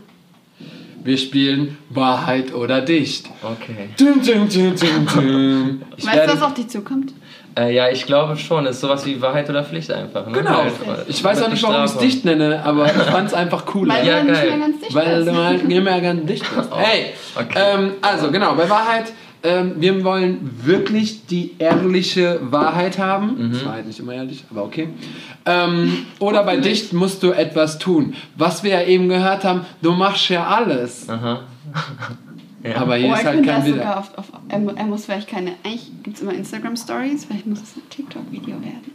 Wir spielen Wahrheit oder Dicht. Okay. Dum, dum, dum, dum, dum. Ich Weißt du, was auf dich zukommt? Äh, ja, ich glaube schon. Es ist sowas wie Wahrheit oder Pflicht einfach. Ne? Genau. Halt, Ich weiß auch nicht, warum ich es dicht nenne, aber ich fand es einfach cooler. Weil Ja, du dann nicht mehr ganz dicht Weil du halt nicht mehr ganz dicht bist. Hey, okay. ähm, also genau, bei Wahrheit, ähm, wir wollen wirklich die ehrliche Wahrheit haben. Das war halt nicht immer ehrlich, aber okay. Ähm, oder bei Dicht musst du etwas tun. Was wir ja eben gehört haben, du machst ja alles. Aha. ja. Aber hier Oh, ist er halt kein sogar auf, auf er, er muss vielleicht keine. Eigentlich gibt es immer Instagram-Stories, vielleicht muss es ein TikTok-Video werden.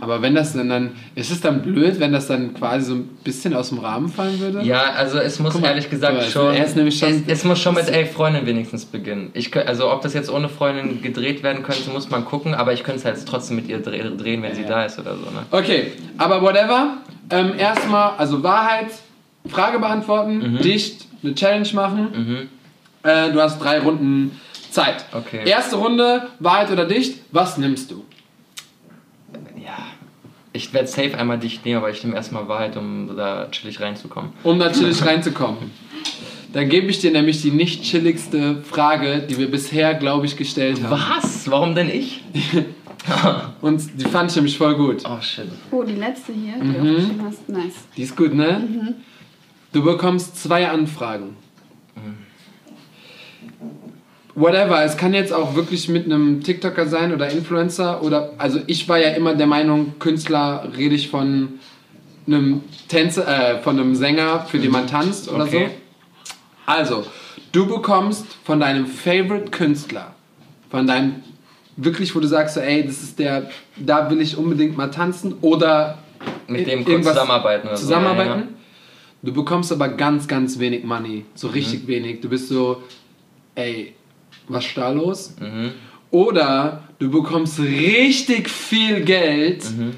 Aber wenn das dann, dann, ist es dann blöd, wenn das dann quasi so ein bisschen aus dem Rahmen fallen würde? Ja, also es muss mal, ehrlich gesagt mal, schon, er ist nämlich schon- es, es muss schon mit elf Freundinnen wenigstens beginnen. Ich, also ob das jetzt ohne Freundin gedreht werden könnte, muss man gucken, aber ich könnte es halt trotzdem mit ihr dreh- drehen, wenn sie Ja. da ist oder so. Ne? Okay, aber whatever. Ähm, erstmal, also Wahrheit, Frage beantworten, Mhm. dicht, eine Challenge machen. Äh, du hast drei Runden Zeit. Okay. Erste Runde, Wahrheit oder dicht, was nimmst du? Ich werde safe einmal dicht nehmen, aber ich nehme erstmal Wahrheit, um da chillig reinzukommen. Um natürlich reinzukommen. Dann gebe ich dir nämlich die nicht chilligste Frage, die wir bisher, glaube ich, gestellt haben. Was? Warum denn ich? Und die fand ich nämlich voll gut. Oh shit. Oh, die letzte hier, die Mhm. du aufgeschrieben hast. Nice. Die ist gut, ne? Du bekommst zwei Anfragen. Whatever, es kann jetzt auch wirklich mit einem TikToker sein oder Influencer oder also ich war ja immer der Meinung, Künstler rede ich von einem Tänzer, äh, von einem Sänger, für den man tanzt oder Okay. so. Also, du bekommst von deinem Favorite Künstler, von deinem wirklich, wo du sagst, so, ey, das ist der, da will ich unbedingt mal tanzen oder Mit dem kurz zusammenarbeiten oder so. zusammenarbeiten. Ja, ja. Du bekommst aber ganz, ganz wenig Money. So richtig Mhm. wenig. Du bist so, ey, was ist da los? Mhm. Oder du bekommst richtig viel Geld Mhm.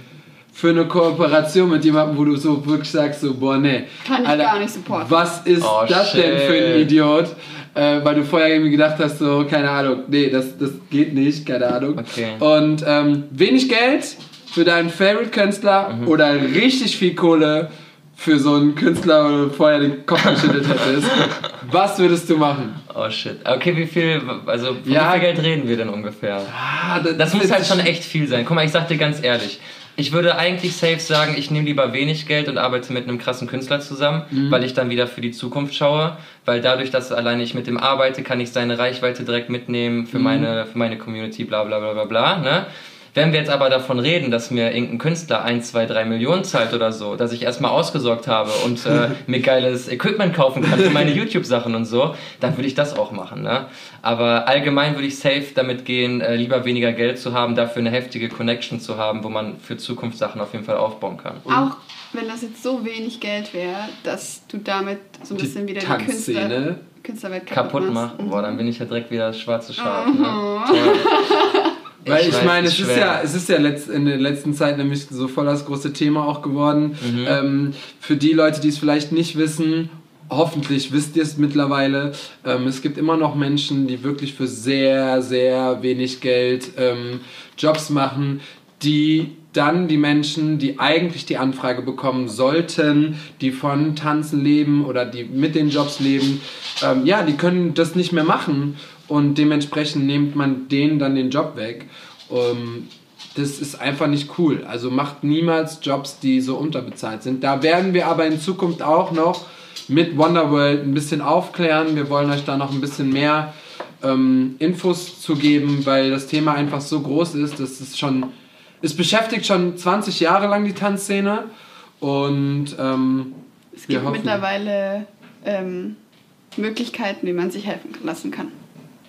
für eine Kooperation mit jemandem, wo du so wirklich sagst, so, boah, nee. Kann ich gar nicht supporten. Was ist Oh, das denn für ein shit. Idiot? Äh, weil du vorher irgendwie gedacht hast, so, keine Ahnung, nee, das, das geht nicht, keine Ahnung. Okay. Und ähm, wenig Geld für deinen Favorite-Künstler Mhm. oder richtig viel Kohle für so einen Künstler, vorher den Kopf geschüttelt hättest. Was würdest du machen? Oh shit. Okay, wie viel, also von Ja. wie viel Geld reden wir denn ungefähr? Ah, Das muss ist- halt schon echt viel sein. Guck mal, ich sag dir ganz ehrlich. Ich würde eigentlich safe sagen, ich nehme lieber wenig Geld und arbeite mit einem krassen Künstler zusammen, Mhm. weil ich dann wieder für die Zukunft schaue. Weil dadurch, dass alleine ich mit dem arbeite, kann ich seine Reichweite direkt mitnehmen für, Mhm. meine, für meine Community, bla bla bla bla bla. Ne? Wenn wir jetzt aber davon reden, dass mir irgendein Künstler 1, 2, 3 Millionen zahlt oder so, dass ich erstmal ausgesorgt habe und äh, mir geiles Equipment kaufen kann für meine YouTube-Sachen und so, dann würde ich das auch machen. Ne? Aber allgemein würde ich safe damit gehen, äh, lieber weniger Geld zu haben, dafür eine heftige Connection zu haben, wo man für Zukunftssachen auf jeden Fall aufbauen kann. Auch wenn das jetzt so wenig Geld wäre, dass du damit so ein Die bisschen wieder die Künstler. Künstlerwelt kaputt, Kaputt machst. machen, boah, dann bin ich ja direkt wieder das schwarze Schaf. Ne? Weil ich, weiß, meine, es ist schwer. ja, es ist ja letzt, in der letzten Zeit nämlich so voll das große Thema auch geworden. Mhm. Ähm, für die Leute, die es vielleicht nicht wissen, hoffentlich wisst ihr es mittlerweile. Ähm, es gibt immer noch Menschen, die wirklich für sehr, sehr wenig Geld ähm, Jobs machen, die dann die Menschen, die eigentlich die Anfrage bekommen sollten, die von Tanzen leben oder die mit den Jobs leben, ähm, ja, die können das nicht mehr machen und dementsprechend nimmt man denen dann den Job weg. Ähm, das ist einfach nicht cool. Also macht niemals Jobs, die so unterbezahlt sind. Da werden wir aber in Zukunft auch noch mit Wonderworld ein bisschen aufklären. Wir wollen euch da noch ein bisschen mehr ähm, Infos zu geben, weil das Thema einfach so groß ist. Das ist schon, es beschäftigt schon 20 Jahre lang die Tanzszene und ähm, Es gibt hoffen- mittlerweile ähm, Möglichkeiten, wie man sich helfen lassen kann.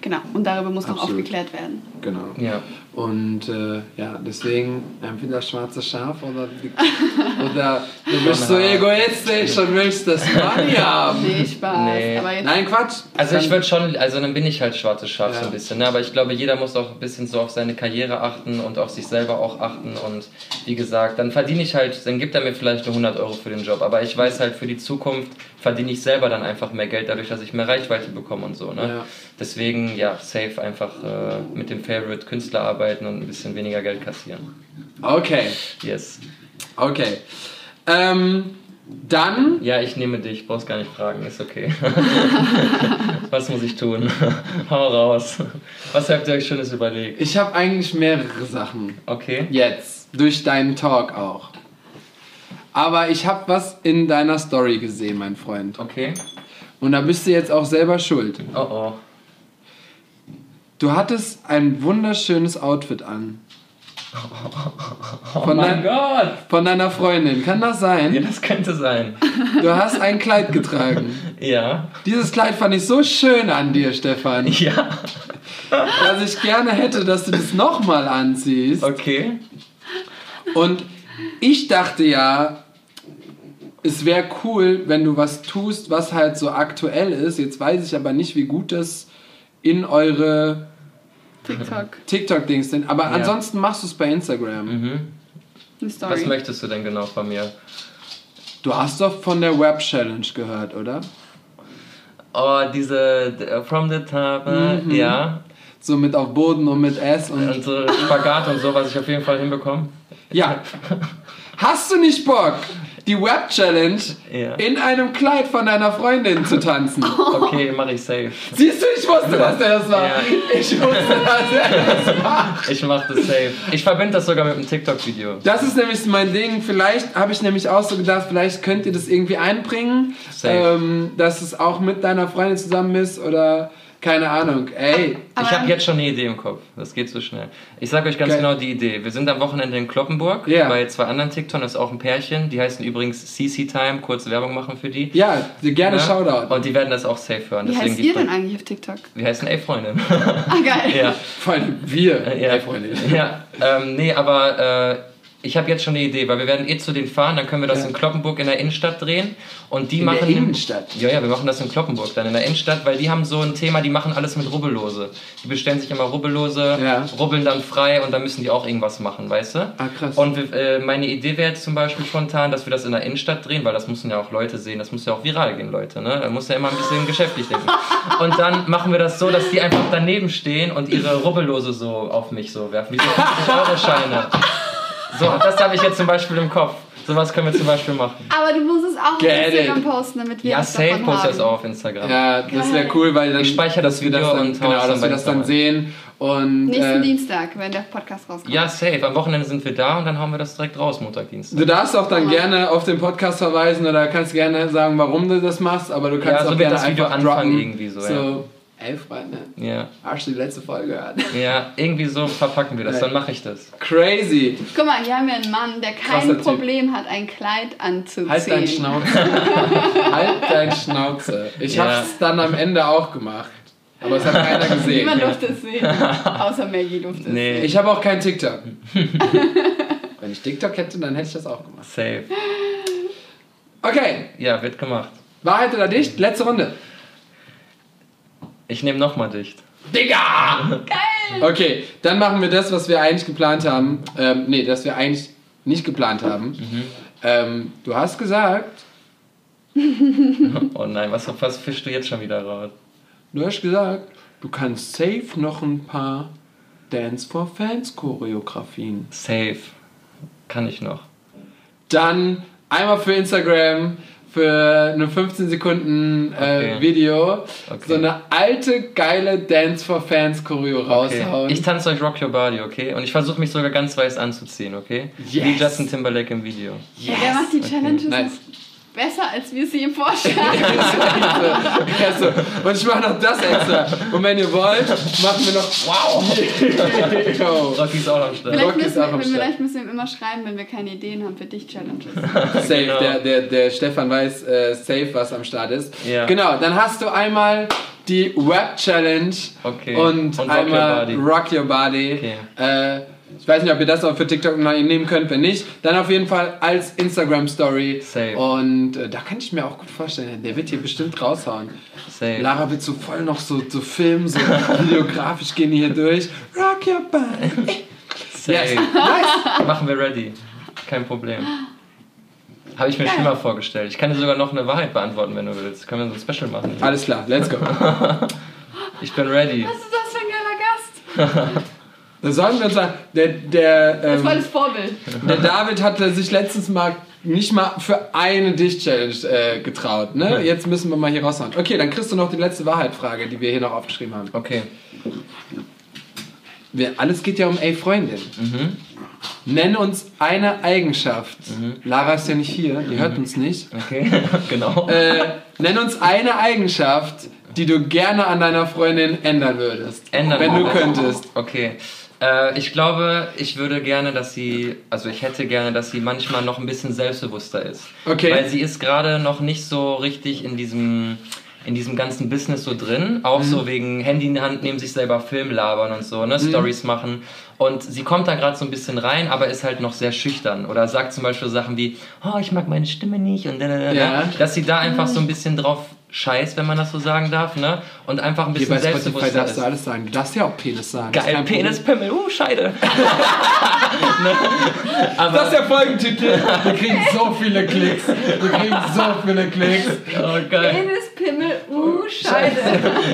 Genau. Und darüber muss noch Absolut. aufgeklärt werden. Genau. Ja. Und äh, ja, deswegen entweder schwarze Schaf oder, oder du bist so egoistisch und willst das Money haben. Nee, Spaß. Nee. Aber jetzt Nein, Quatsch. Also ich würde schon, also dann bin ich halt schwarzes Schaf so Ja. ein bisschen, ne? aber ich glaube, jeder muss auch ein bisschen so auf seine Karriere achten und auf sich selber auch achten und wie gesagt, dann verdiene ich halt, dann gibt er mir vielleicht nur 100 Euro für den Job, aber ich weiß halt, für die Zukunft verdiene ich selber dann einfach mehr Geld, dadurch, dass ich mehr Reichweite bekomme und so, ne? Ja. Deswegen, ja, safe einfach äh, mit dem Favorite Künstler arbeiten und ein bisschen weniger Geld kassieren. Okay, Yes. okay. Ähm, Dann, Ja, ich nehme dich, brauchst gar nicht fragen, ist okay. Was muss ich tun? Hau raus. Was habt ihr euch Schönes überlegt? ich habe eigentlich mehrere Sachen. Okay. Jetzt. Durch deinen Talk auch. Aber ich habe was in deiner Story gesehen, mein Freund. Okay. Und da bist du jetzt auch selber schuld. Oh oh. Du hattest ein wunderschönes Outfit an. Oh Von, mein dein, Gott! von deiner Freundin. Kann das sein? Ja, das könnte sein. Du hast ein Kleid getragen. Ja. Dieses Kleid fand ich so schön an dir, Stefan, Ja. dass ich gerne hätte, dass du das nochmal anziehst. Okay. Und ich dachte ja, es wäre cool, wenn du was tust, was halt so aktuell ist. Jetzt weiß ich aber nicht, wie gut das in eure TikTok, TikTok-Dings sind. Aber Ja. ansonsten machst du es bei Instagram. Mhm. Was möchtest du denn genau von mir? Du hast doch von der Web-Challenge gehört, oder? Oh, diese äh, From the Top, äh, Mhm. ja. So mit auf Boden und mit S und. Und so Spagat und so, was ich auf jeden Fall hinbekomme. Ja. Hast du nicht Bock, die Web-Challenge Ja. in einem Kleid von deiner Freundin zu tanzen? Okay, mache ich safe. Siehst du, ich wusste, dass der das war. Ja. Ich wusste, dass er das war. Ich mache das safe. Ich verbinde das sogar mit einem TikTok-Video. Das ist nämlich mein Ding. Vielleicht habe ich nämlich auch so gedacht, vielleicht könnt ihr das irgendwie einbringen, Safe. ähm, dass es auch mit deiner Freundin zusammen ist oder keine Ahnung. Ey, Aber ich habe jetzt schon eine Idee im Kopf. Das geht so schnell. Ich sage euch ganz Geil. genau die Idee. Wir sind am Wochenende in Kloppenburg Ja. bei zwei anderen TikTokern. Das ist auch ein Pärchen. Die heißen übrigens CC Time. Kurze Werbung machen für die. ja, gerne Ja? Shoutout. Und die werden das auch safe hören. Wie Deswegen heißt ihr denn eigentlich auf TikTok? Wir heißen Ey Freundin. Ah, geil. ja. Vor allem wir, Ja, ey, Freunde. Ja, ähm, nee, aber äh, ich habe jetzt schon eine Idee, weil wir werden eh zu denen fahren, dann können wir das Ja. in Kloppenburg in der Innenstadt drehen und die In machen der Innenstadt? Ja, ja, wir machen das in Kloppenburg dann in der Innenstadt, weil die haben so ein Thema, die machen alles mit Rubbellose. Die bestellen sich immer Rubbellose, Ja. rubbeln dann frei und dann müssen die auch irgendwas machen, weißt du? Ah, krass. Und wir, äh, meine Idee wäre jetzt zum Beispiel spontan, dass wir das in der Innenstadt drehen, weil das müssen ja auch Leute sehen, das muss ja auch viral gehen, Leute, ne? Da muss ja immer ein bisschen geschäftlich denken. Und dann machen wir das so, dass die einfach daneben stehen und ihre Rubbellose so auf mich so werfen, wie so 50-Euro-Scheine. So, das habe ich jetzt zum Beispiel im Kopf. Sowas können wir zum Beispiel machen. Aber du musst es auch auf Instagram it. posten, damit wir Ja, safe davon post haben. das auch auf Instagram. Ja, das wäre cool, weil dann Ich speichere das Video dann, und genau, es dann dass wir das dann Instagram. sehen und Nächsten äh, Dienstag, wenn der Podcast rauskommt. Ja, safe. Am Wochenende sind wir da und dann hauen wir das direkt raus, Montag, Dienstag. Du darfst auch dann Aha. gerne auf den Podcast verweisen oder kannst gerne sagen, warum du das machst, aber du kannst Ja, so auch gerne das Video einfach anfangen droppen. irgendwie so, so ey Freunde, Ja. hast du die letzte Folge gehört? Ja, irgendwie so verpacken wir das, dann mache ich das. Crazy. Guck mal, hier haben wir einen Mann, der kein Krasser Typ. Problem hat, ein Kleid anzuziehen. Halt dein Schnauze. halt dein Schnauze. Ich Ja. hab's dann am Ende auch gemacht. Aber es hat keiner gesehen. Niemand durfte es sehen. Außer Maggie durfte es Nee. sehen. Ich habe auch kein TikTok. Wenn ich TikTok hätte, dann hätte ich das auch gemacht. Safe. Okay, Ja, wird gemacht. Wahrheit oder dicht? Letzte Runde. Ich nehme nochmal dicht. Digga! Geil! Okay, dann machen wir das, was wir eigentlich geplant haben. Ähm, nee, das wir eigentlich nicht geplant haben. Ähm, du hast gesagt, Oh nein, was, was fischst du jetzt schon wieder raus? du hast gesagt, du kannst safe noch ein paar Dance for Fans Choreografien. Safe. Kann ich noch. Dann einmal für Instagram für eine 15 Sekunden äh, Okay. Video Okay. so eine alte geile Dance for Fans Choreo Okay. raushauen. Ich tanze euch Rock Your Body, okay? Und ich versuche mich sogar ganz weiß anzuziehen, okay? Yes. Wie Justin Timberlake im Video. Ja, der macht die Challenges Nice. Besser, als wir sie ihm so. Und ich mache noch das extra. Und wenn ihr wollt, machen wir noch. Wow! Yo. Rocky ist auch am Start. Vielleicht Rock ist müssen, auch am wir, Start. vielleicht müssen wir ihm immer schreiben, wenn wir keine Ideen haben für dich Challenges. Safe, Genau. der, der, der Stefan weiß äh, safe, was am Start ist. Ja. Genau, dann hast du einmal die Web Challenge Okay. und, Und Rock einmal Your Body. Rock Your Body. Okay. Äh, ich weiß nicht, ob ihr das auch für TikTok nehmen könnt, wenn nicht. Dann auf jeden Fall als Instagram Story. Safe. Und äh, da kann ich mir auch gut vorstellen, der wird hier bestimmt raushauen. Safe. Lara wird so voll noch so, so filmen, so videografisch gehen die hier durch. Rock Your Body. Safe. Yes. Nice. Machen wir ready. Kein Problem. Habe ich mir schlimmer vorgestellt. Ich kann dir sogar noch eine Wahrheit beantworten, wenn du willst. Können wir so ein Special machen. Alles klar, let's go. Ich bin ready. Was ist das für ein geiler Gast? Da sollen wir uns sagen, der, der, Das ähm, war das Vorbild. der David hatte sich letztens mal nicht mal für eine Dicht-Challenge äh, getraut. Ne? Jetzt müssen wir mal hier raushauen. Okay, dann kriegst du noch die letzte Wahrheitfrage, die wir hier noch aufgeschrieben haben. Okay. Wir, alles geht ja um ey Freundin. Nenn uns eine Eigenschaft. Lara ist ja nicht hier, die hört uns nicht. Okay, genau. Äh, nenn uns eine Eigenschaft, die du gerne an deiner Freundin ändern würdest. Ändern wenn du könntest. Okay. Äh, ich glaube, ich würde gerne, dass sie, also ich hätte gerne, dass sie manchmal noch ein bisschen selbstbewusster ist. Okay. Weil sie ist gerade noch nicht so richtig in diesem, in diesem ganzen Business so drin. Auch Mhm. so wegen Handy in die Hand nehmen, sich selber Film labern und so, ne, Mhm. Stories machen. Und sie kommt da gerade so ein bisschen rein, aber ist halt noch sehr schüchtern. Oder sagt zum Beispiel Sachen wie, oh, ich mag meine Stimme nicht und da, da, da, Ja. da. Dass sie da einfach so ein bisschen drauf scheißt, wenn man das so sagen darf, ne? Und einfach ein Hier bisschen bei Spotify selbstbewusster darfst du alles sagen. Du darfst ja auch Penis sagen. Geil. Penis, Pimmel, uh, Scheide. ne? Aber, Das ist der Folgentitel. Wir kriegen so viele Klicks. Wir kriegen so viele Klicks. oh, geil. Penis, Pimmel, uh, Scheide.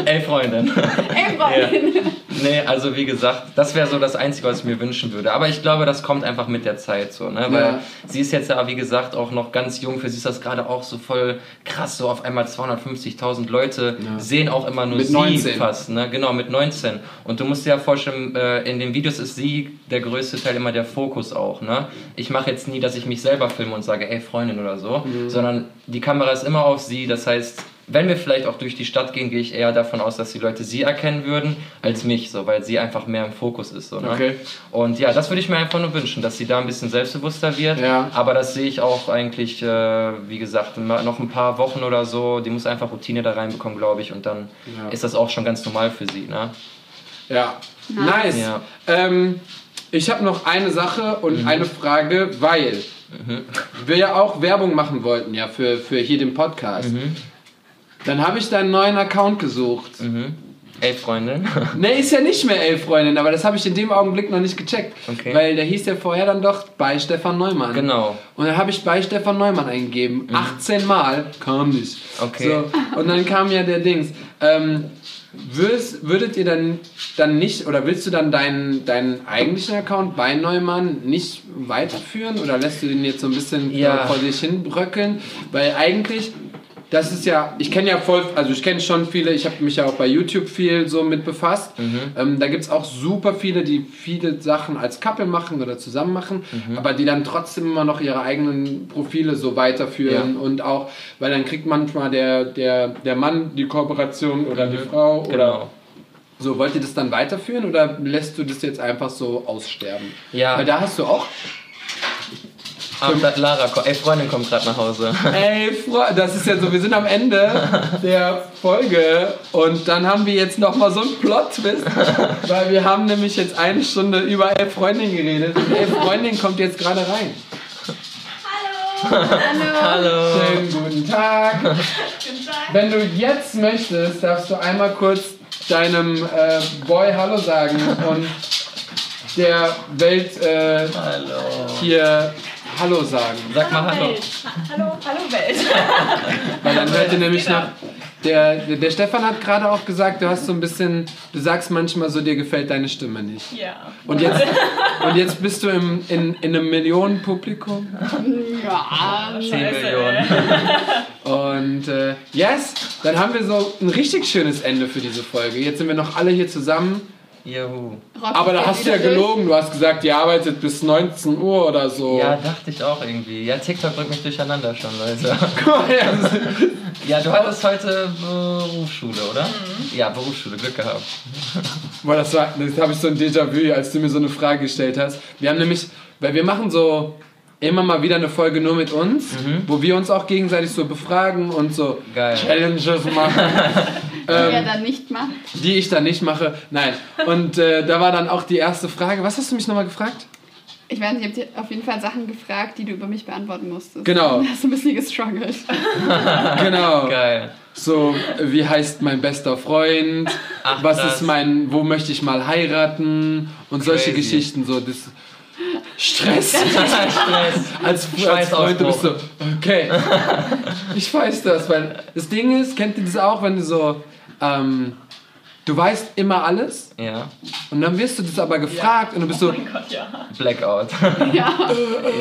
Ey, Freundin. Ey, Freundin. Nee, also wie gesagt, das wäre so das Einzige, was ich mir wünschen würde. Aber ich glaube, das kommt einfach mit der Zeit so, ne? Weil Ja. sie ist jetzt ja, wie gesagt, auch noch ganz jung. Für sie ist das gerade auch so voll krass, so auf einmal 250.000 Leute Ja. sehen auch immer nur Mit sie 19. fast, ne? Genau, mit 19. Und du musst dir ja vorstellen, äh, in den Videos ist sie der größte Teil immer der Fokus auch, ne? Ich mache jetzt nie, dass ich mich selber filme und sage, ey Freundin oder so, Mhm. sondern die Kamera ist immer auf sie, das heißt, wenn wir vielleicht auch durch die Stadt gehen, gehe ich eher davon aus, dass die Leute sie erkennen würden, als mich, so, weil sie einfach mehr im Fokus ist. So, ne? Okay. Und ja, das würde ich mir einfach nur wünschen, dass sie da ein bisschen selbstbewusster wird. Ja. Aber das sehe ich auch eigentlich, äh, wie gesagt, noch ein paar Wochen oder so. Die muss einfach Routine da reinbekommen, glaube ich. Und dann Ja. ist das auch schon ganz normal für sie. Ne? Ja. Nice. Ja. Ähm, ich habe noch eine Sache und eine Frage, weil wir ja auch Werbung machen wollten, ja, für, für hier den Podcast. Dann habe ich deinen neuen Account gesucht. Ey, Freundin. Ne, ist ja nicht mehr Elf Freundin, aber das habe ich in dem Augenblick noch nicht gecheckt. Okay. Weil der hieß ja vorher dann doch bei Stefan Neumann. genau. Und dann habe ich bei Stefan Neumann eingegeben. 18 Mal, kam nicht. Okay. So, und dann kam ja der Dings. Ähm, würdest, würdet ihr dann, dann nicht, oder willst du dann deinen, deinen eigentlichen Account bei Neumann nicht weiterführen? Oder lässt du den jetzt so ein bisschen Ja. vor sich hin bröckeln? Weil eigentlich, das ist ja, ich kenne ja voll, also ich kenne schon viele, ich habe mich ja auch bei YouTube viel so mit befasst. Ähm, da gibt es auch super viele, die viele Sachen als Couple machen oder zusammen machen, aber die dann trotzdem immer noch ihre eigenen Profile so weiterführen Ja. und auch, weil dann kriegt manchmal der, der, der Mann die Kooperation oder die Frau oder Genau. so. Wollt ihr das dann weiterführen oder lässt du das jetzt einfach so aussterben? Ja. Weil da hast du auch Ah, da, Lara, ey, Freundin kommt gerade nach Hause. Ey, Fre- das ist ja so, wir sind am Ende der Folge und dann haben wir jetzt nochmal so einen Plot-Twist, weil wir haben nämlich jetzt eine Stunde über Elf Freundin geredet und Elf Freundin kommt jetzt gerade rein. Hallo. Hallo. Schönen guten Tag. Wenn du jetzt möchtest, darfst du einmal kurz deinem äh, Boy Hallo sagen und der Welt äh, Hallo. hier Hallo sagen. Sag mal Hallo. Welt. Hallo, hallo Welt. Weil dann hört ihr nämlich nach. Der, der, Stefan hat gerade auch gesagt, du hast so ein bisschen, du sagst manchmal so, dir gefällt deine Stimme nicht. Ja. Und jetzt, und jetzt bist du im, in, in einem Millionenpublikum. Ja, 10 Scheiße, Millionen. Und äh, yes, dann haben wir so ein richtig schönes Ende für diese Folge. Jetzt sind wir noch alle hier zusammen. Juhu. Aber da hast du ja gelogen. Du hast gesagt, ihr arbeitet bis 19 Uhr oder so. Ja, dachte ich auch irgendwie. Ja, TikTok bringt mich durcheinander schon, Leute. Guck mal, ja, du hattest heute Berufsschule, oder? Ja, Berufsschule, Glück gehabt. Boah, das war, das habe ich so ein Déjà-vu, als du mir so eine Frage gestellt hast. Wir haben nämlich, weil wir machen so immer mal wieder eine Folge nur mit uns, wo wir uns auch gegenseitig so befragen und so Geil. Challenges machen, Die er dann nicht macht. die ich dann nicht mache. Nein. Und äh, da war dann auch die erste Frage. Was hast du mich nochmal gefragt? Ich weiß nicht, ich habe dir auf jeden Fall Sachen gefragt, die du über mich beantworten musstest. Genau. Du hast ein bisschen gestruggelt. Genau. Geil. So, wie heißt mein bester Freund? Ach, Was krass. ist mein, wo möchte ich mal heiraten? Und solche Crazy. Geschichten, so das Stress. Stress. Als, als Freund, du bist so, okay. Ich weiß das, weil das Ding ist, kennt ihr das auch, wenn du so, ähm, du weißt immer alles Ja, und dann wirst du das aber gefragt und du bist so, Oh mein Gott, ja. Blackout. ja.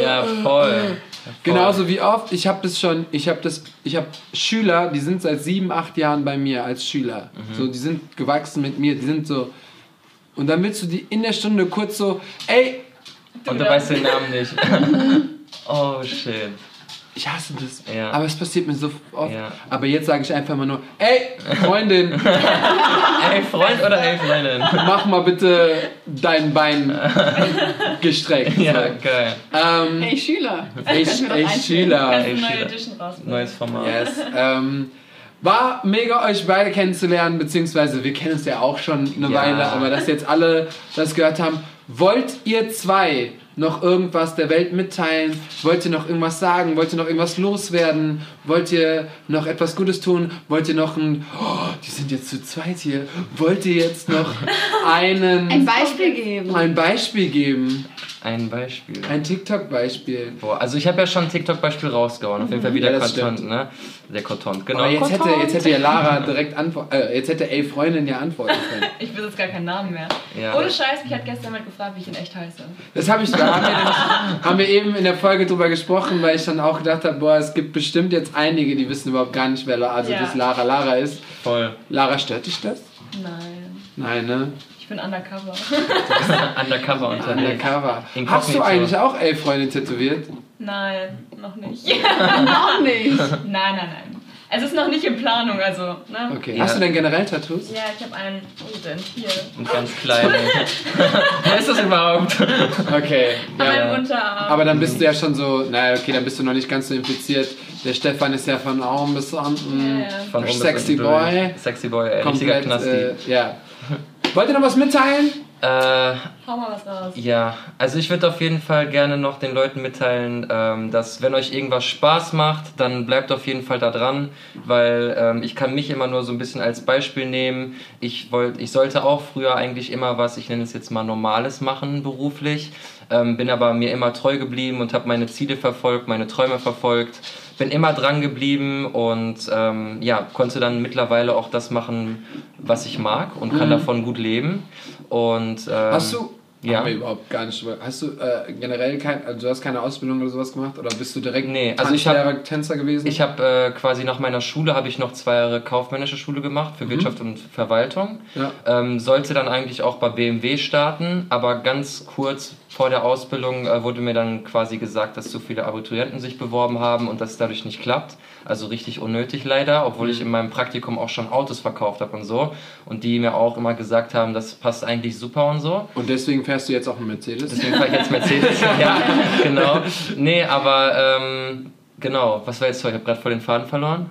ja, voll. Genauso wie oft, ich habe das schon, ich habe das, ich habe Schüler, die sind seit sieben, acht Jahren bei mir als Schüler. So, die sind gewachsen mit mir, die sind so. Und dann willst du die in der Stunde kurz so, ey, Und du weißt den Namen nicht. oh, shit. Ich hasse das. Ja. Aber es passiert mir so oft. Ja. Aber jetzt sage ich einfach mal nur, ey, Freundin, Ey, Freund oder ey, Freundin? mach mal bitte dein Bein gestreckt. Ja, So. geil. Ähm, Hey Schüler. ey, ey. Schüler. Ey, Schüler. Neues Format. Yes. Ähm, war mega euch beide kennenzulernen, beziehungsweise wir kennen uns ja auch schon eine Ja. Weile, aber dass jetzt alle das gehört haben. Wollt ihr zwei noch irgendwas der Welt mitteilen? Wollt ihr noch irgendwas sagen? Wollt ihr noch irgendwas loswerden? Wollt ihr noch etwas Gutes tun? Wollt ihr noch ein... Oh, die sind jetzt zu zweit hier. Wollt ihr jetzt noch einen... Ein Beispiel geben. ein Beispiel geben? Ein Beispiel. Ein TikTok-Beispiel. Boah, also ich habe ja schon ein TikTok-Beispiel rausgehauen. Auf jeden Fall wieder Ja, Content, ne? Der Content, genau. Aber jetzt hätte, jetzt hätte ja Lara direkt antworten... Äh, jetzt hätte ey Freundin ja antworten können. Ich besitze gar keinen Namen mehr. Ja. Ohne Scheiß, mich hat gestern jemand gefragt, wie ich in echt heiße. Das habe ich, da haben wir, nämlich- haben wir eben in der Folge drüber gesprochen, weil ich dann auch gedacht habe, boah, es gibt bestimmt jetzt einige, die wissen überhaupt gar nicht, wer also Ja. das Lara Lara ist. Voll. Lara, stört dich das? Nein. Nein, ne? Ich bin undercover. Undercover unterwegs. Undercover. Hast du eigentlich auch elf Freunde tätowiert? Nein, noch nicht. Noch nicht. Nein, nein, nein. Es ist noch nicht in Planung, also, ne? Okay. Ja. Hast du denn generell Tattoos? Ja, ich habe einen. Wo denn? Hier. Und ganz kleine. Wer ist das überhaupt? Okay. An Ja. Unterarm. Aber dann bist du ja schon so, naja, okay, dann bist du noch nicht ganz so infiziert. Der Stefan ist ja von oben bis unten. Ja. Von Sexy Boy. Sexy Boy, ey, richtiger Komplett, Knasti. äh, ja. Wollt ihr noch was mitteilen? Äh, Hau mal was raus. Ja, also ich würde auf jeden Fall gerne noch den Leuten mitteilen, ähm, dass wenn euch irgendwas Spaß macht, dann bleibt auf jeden Fall da dran, weil ähm, ich kann mich immer nur so ein bisschen als Beispiel nehmen. Ich wollte, ich sollte auch früher eigentlich immer was, ich nenne es jetzt mal Normales machen beruflich, ähm, bin aber mir immer treu geblieben und habe meine Ziele verfolgt, meine Träume verfolgt, bin immer dran geblieben und ähm, ja konnte dann mittlerweile auch das machen, was ich mag und kann davon gut leben. Und ähm, Hast du. ja. Haben wir überhaupt gar nicht. Hast du äh, generell kein, also du hast keine Ausbildung oder sowas gemacht oder bist du direkt Nee, also ich hab- Tänzer gewesen? Ich habe äh, quasi nach meiner Schule habe ich noch zwei Jahre kaufmännische Schule gemacht für Wirtschaft und Verwaltung. Ja. Ähm, sollte dann eigentlich auch bei BMW starten, aber ganz kurz vor der Ausbildung äh, wurde mir dann quasi gesagt, dass zu viele Abiturienten sich beworben haben und das dadurch nicht klappt. Also richtig unnötig leider, obwohl ich in meinem Praktikum auch schon Autos verkauft habe und so. Und die mir auch immer gesagt haben, das passt eigentlich super und so. Und deswegen fährst du jetzt auch einen Mercedes? Deswegen fahre ich jetzt Mercedes. ja, genau. Nee, aber ähm, genau. Was war jetzt? Ich habe gerade voll den Faden verloren.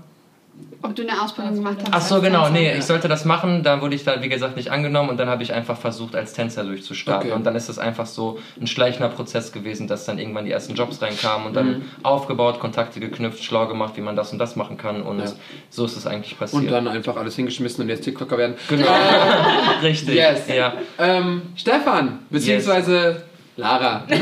Ob du eine Ausbildung gemacht hast. Ach so, genau. Tänzer? Nee, ich sollte das machen. Dann wurde ich da, wie gesagt, nicht angenommen und dann habe ich einfach versucht, als Tänzer durchzustarten. Okay. Und dann ist es einfach so ein schleichender Prozess gewesen, dass dann irgendwann die ersten Jobs reinkamen und dann aufgebaut, Kontakte geknüpft, schlau gemacht, wie man das und das machen kann. Und Ja. so ist es eigentlich passiert. Und dann einfach alles hingeschmissen und jetzt TikToker werden. Genau. Richtig. Yes. Ja. Ähm, Stefan, beziehungsweise Lara. so.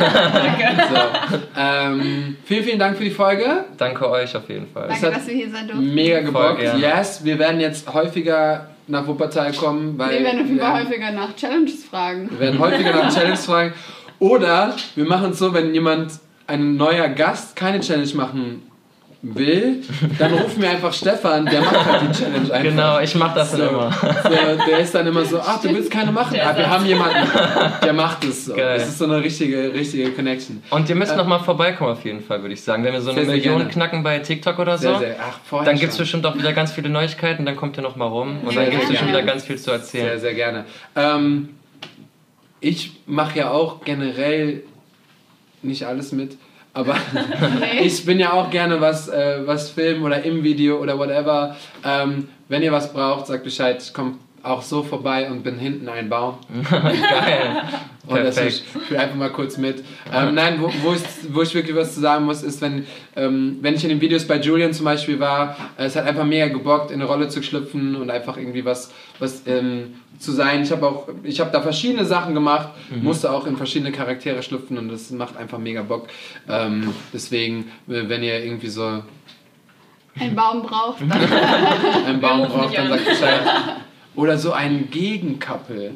ähm, vielen, vielen Dank für die Folge. Danke euch auf jeden Fall. Danke, dass wir hier sein durften. Mega gebockt. Yes, wir werden jetzt häufiger nach Wuppertal kommen, weil Wir werden auf jeden Fall häufiger nach Challenges fragen. Wir werden häufiger nach Challenges fragen. Oder wir machen es so, wenn jemand, ein neuer Gast, keine Challenge machen will, dann rufen wir einfach Stefan, der macht halt die Challenge einfach. Genau, ich mache das So, dann immer. so, der ist dann immer so, ach, du willst keine machen? Ah, wir haben jemanden, der macht es so. Geil. Das ist so eine richtige, richtige Connection. Und ihr müsst noch mal vorbeikommen auf jeden Fall, würde ich sagen. Wenn wir so eine Sehr, sehr Million gerne. knacken bei TikTok oder so, Sehr, sehr. Ach, dann gibt es schon. bestimmt auch wieder ganz viele Neuigkeiten, dann kommt ihr noch mal rum und Sehr dann gibt es bestimmt wieder ganz viel zu erzählen. Sehr, sehr gerne. Ähm, ich mache ja auch generell nicht alles mit, aber Nee. ich bin ja auch gerne was, äh, was filmen oder im Video oder whatever. Ähm, wenn ihr was braucht, sagt Bescheid. Ich komme auch so vorbei und bin hinten ein Baum. Geil. So, Perfekt. ich fühle einfach mal kurz mit. Ähm, nein, wo, wo, ich, wo ich wirklich was zu sagen muss, ist, wenn, ähm, wenn ich in den Videos bei Julian zum Beispiel war, äh, es hat einfach mega gebockt, in eine Rolle zu schlüpfen und einfach irgendwie was, was ähm, zu sein. Ich habe auch, ich habe da verschiedene Sachen gemacht, Mhm. musste auch in verschiedene Charaktere schlüpfen und das macht einfach mega Bock. Ähm, deswegen, äh, wenn ihr irgendwie so Ein Baum braucht. einen Baum braucht, dann an. sagt Bescheid. Oder so ein Gegenkappel.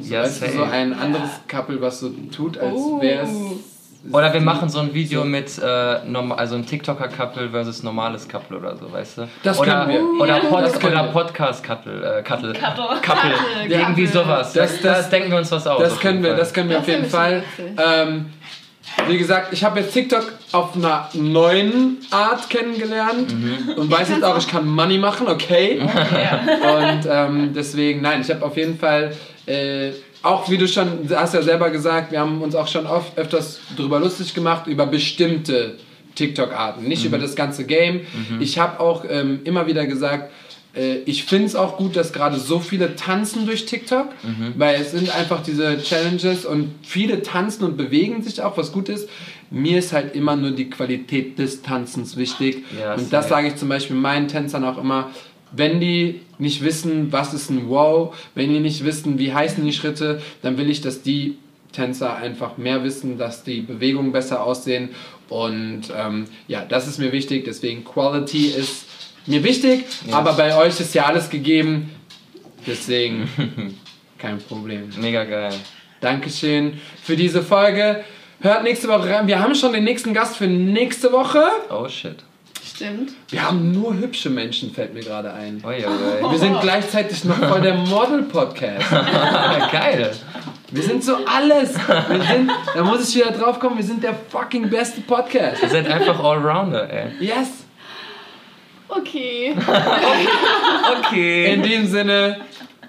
So, Ja, weißt du, so ein anderes Couple, was so tut, als Oh. wäre es Oder wir machen so ein Video mit, äh, norma- also ein TikToker-Couple versus normales Couple oder so, weißt du? Das oder, können wir. Oder, Das Pod können oder. Podcast-Couple. Äh, Couple. Couple. Couple. Irgendwie sowas. Das- Das, das- das, denken wir uns was aus. Das können wir, das können wir Das auf jeden Fall. Ähm, wie gesagt, ich habe jetzt TikTok auf einer neuen Art kennengelernt Mhm. und weiß jetzt auch, ich kann Money machen, okay. Und ähm, deswegen, nein, ich habe auf jeden Fall, äh, auch wie du schon hast ja selber gesagt, wir haben uns auch schon oft öfters darüber lustig gemacht, über bestimmte TikTok-Arten, nicht über das ganze Game. Ich habe auch ähm, immer wieder gesagt, ich finde es auch gut, dass gerade so viele tanzen durch TikTok, weil es sind einfach diese Challenges und viele tanzen und bewegen sich auch, was gut ist. Mir ist halt immer nur die Qualität des Tanzens wichtig. Ja, und das sage ich zum Beispiel meinen Tänzern auch immer, wenn die nicht wissen, was ist ein Wow, wenn die nicht wissen, wie heißen die Schritte, dann will ich, dass die Tänzer einfach mehr wissen, dass die Bewegungen besser aussehen. Und ähm, ja, das ist mir wichtig. Deswegen Quality ist mir wichtig, aber bei euch ist ja alles gegeben. Deswegen kein Problem. Mega geil. Dankeschön für diese Folge. Hört nächste Woche rein. Wir haben schon den nächsten Gast für nächste Woche. Oh shit. Stimmt. Wir haben nur hübsche Menschen, fällt mir gerade ein. Oi, oi, oi. Wir sind gleichzeitig noch voll der Model-Podcast. geil. Wir sind so alles. Wir sind, da muss ich wieder drauf kommen, wir sind der fucking beste Podcast. Ihr seid einfach Allrounder, ey. Yes. Okay. Okay. In diesem Sinne,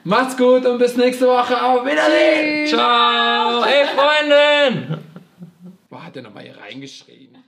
macht's gut und bis nächste Woche. Auf Wiedersehen. Ciao. Ey, Freundin. Boah, hat er nochmal hier reingeschrieben.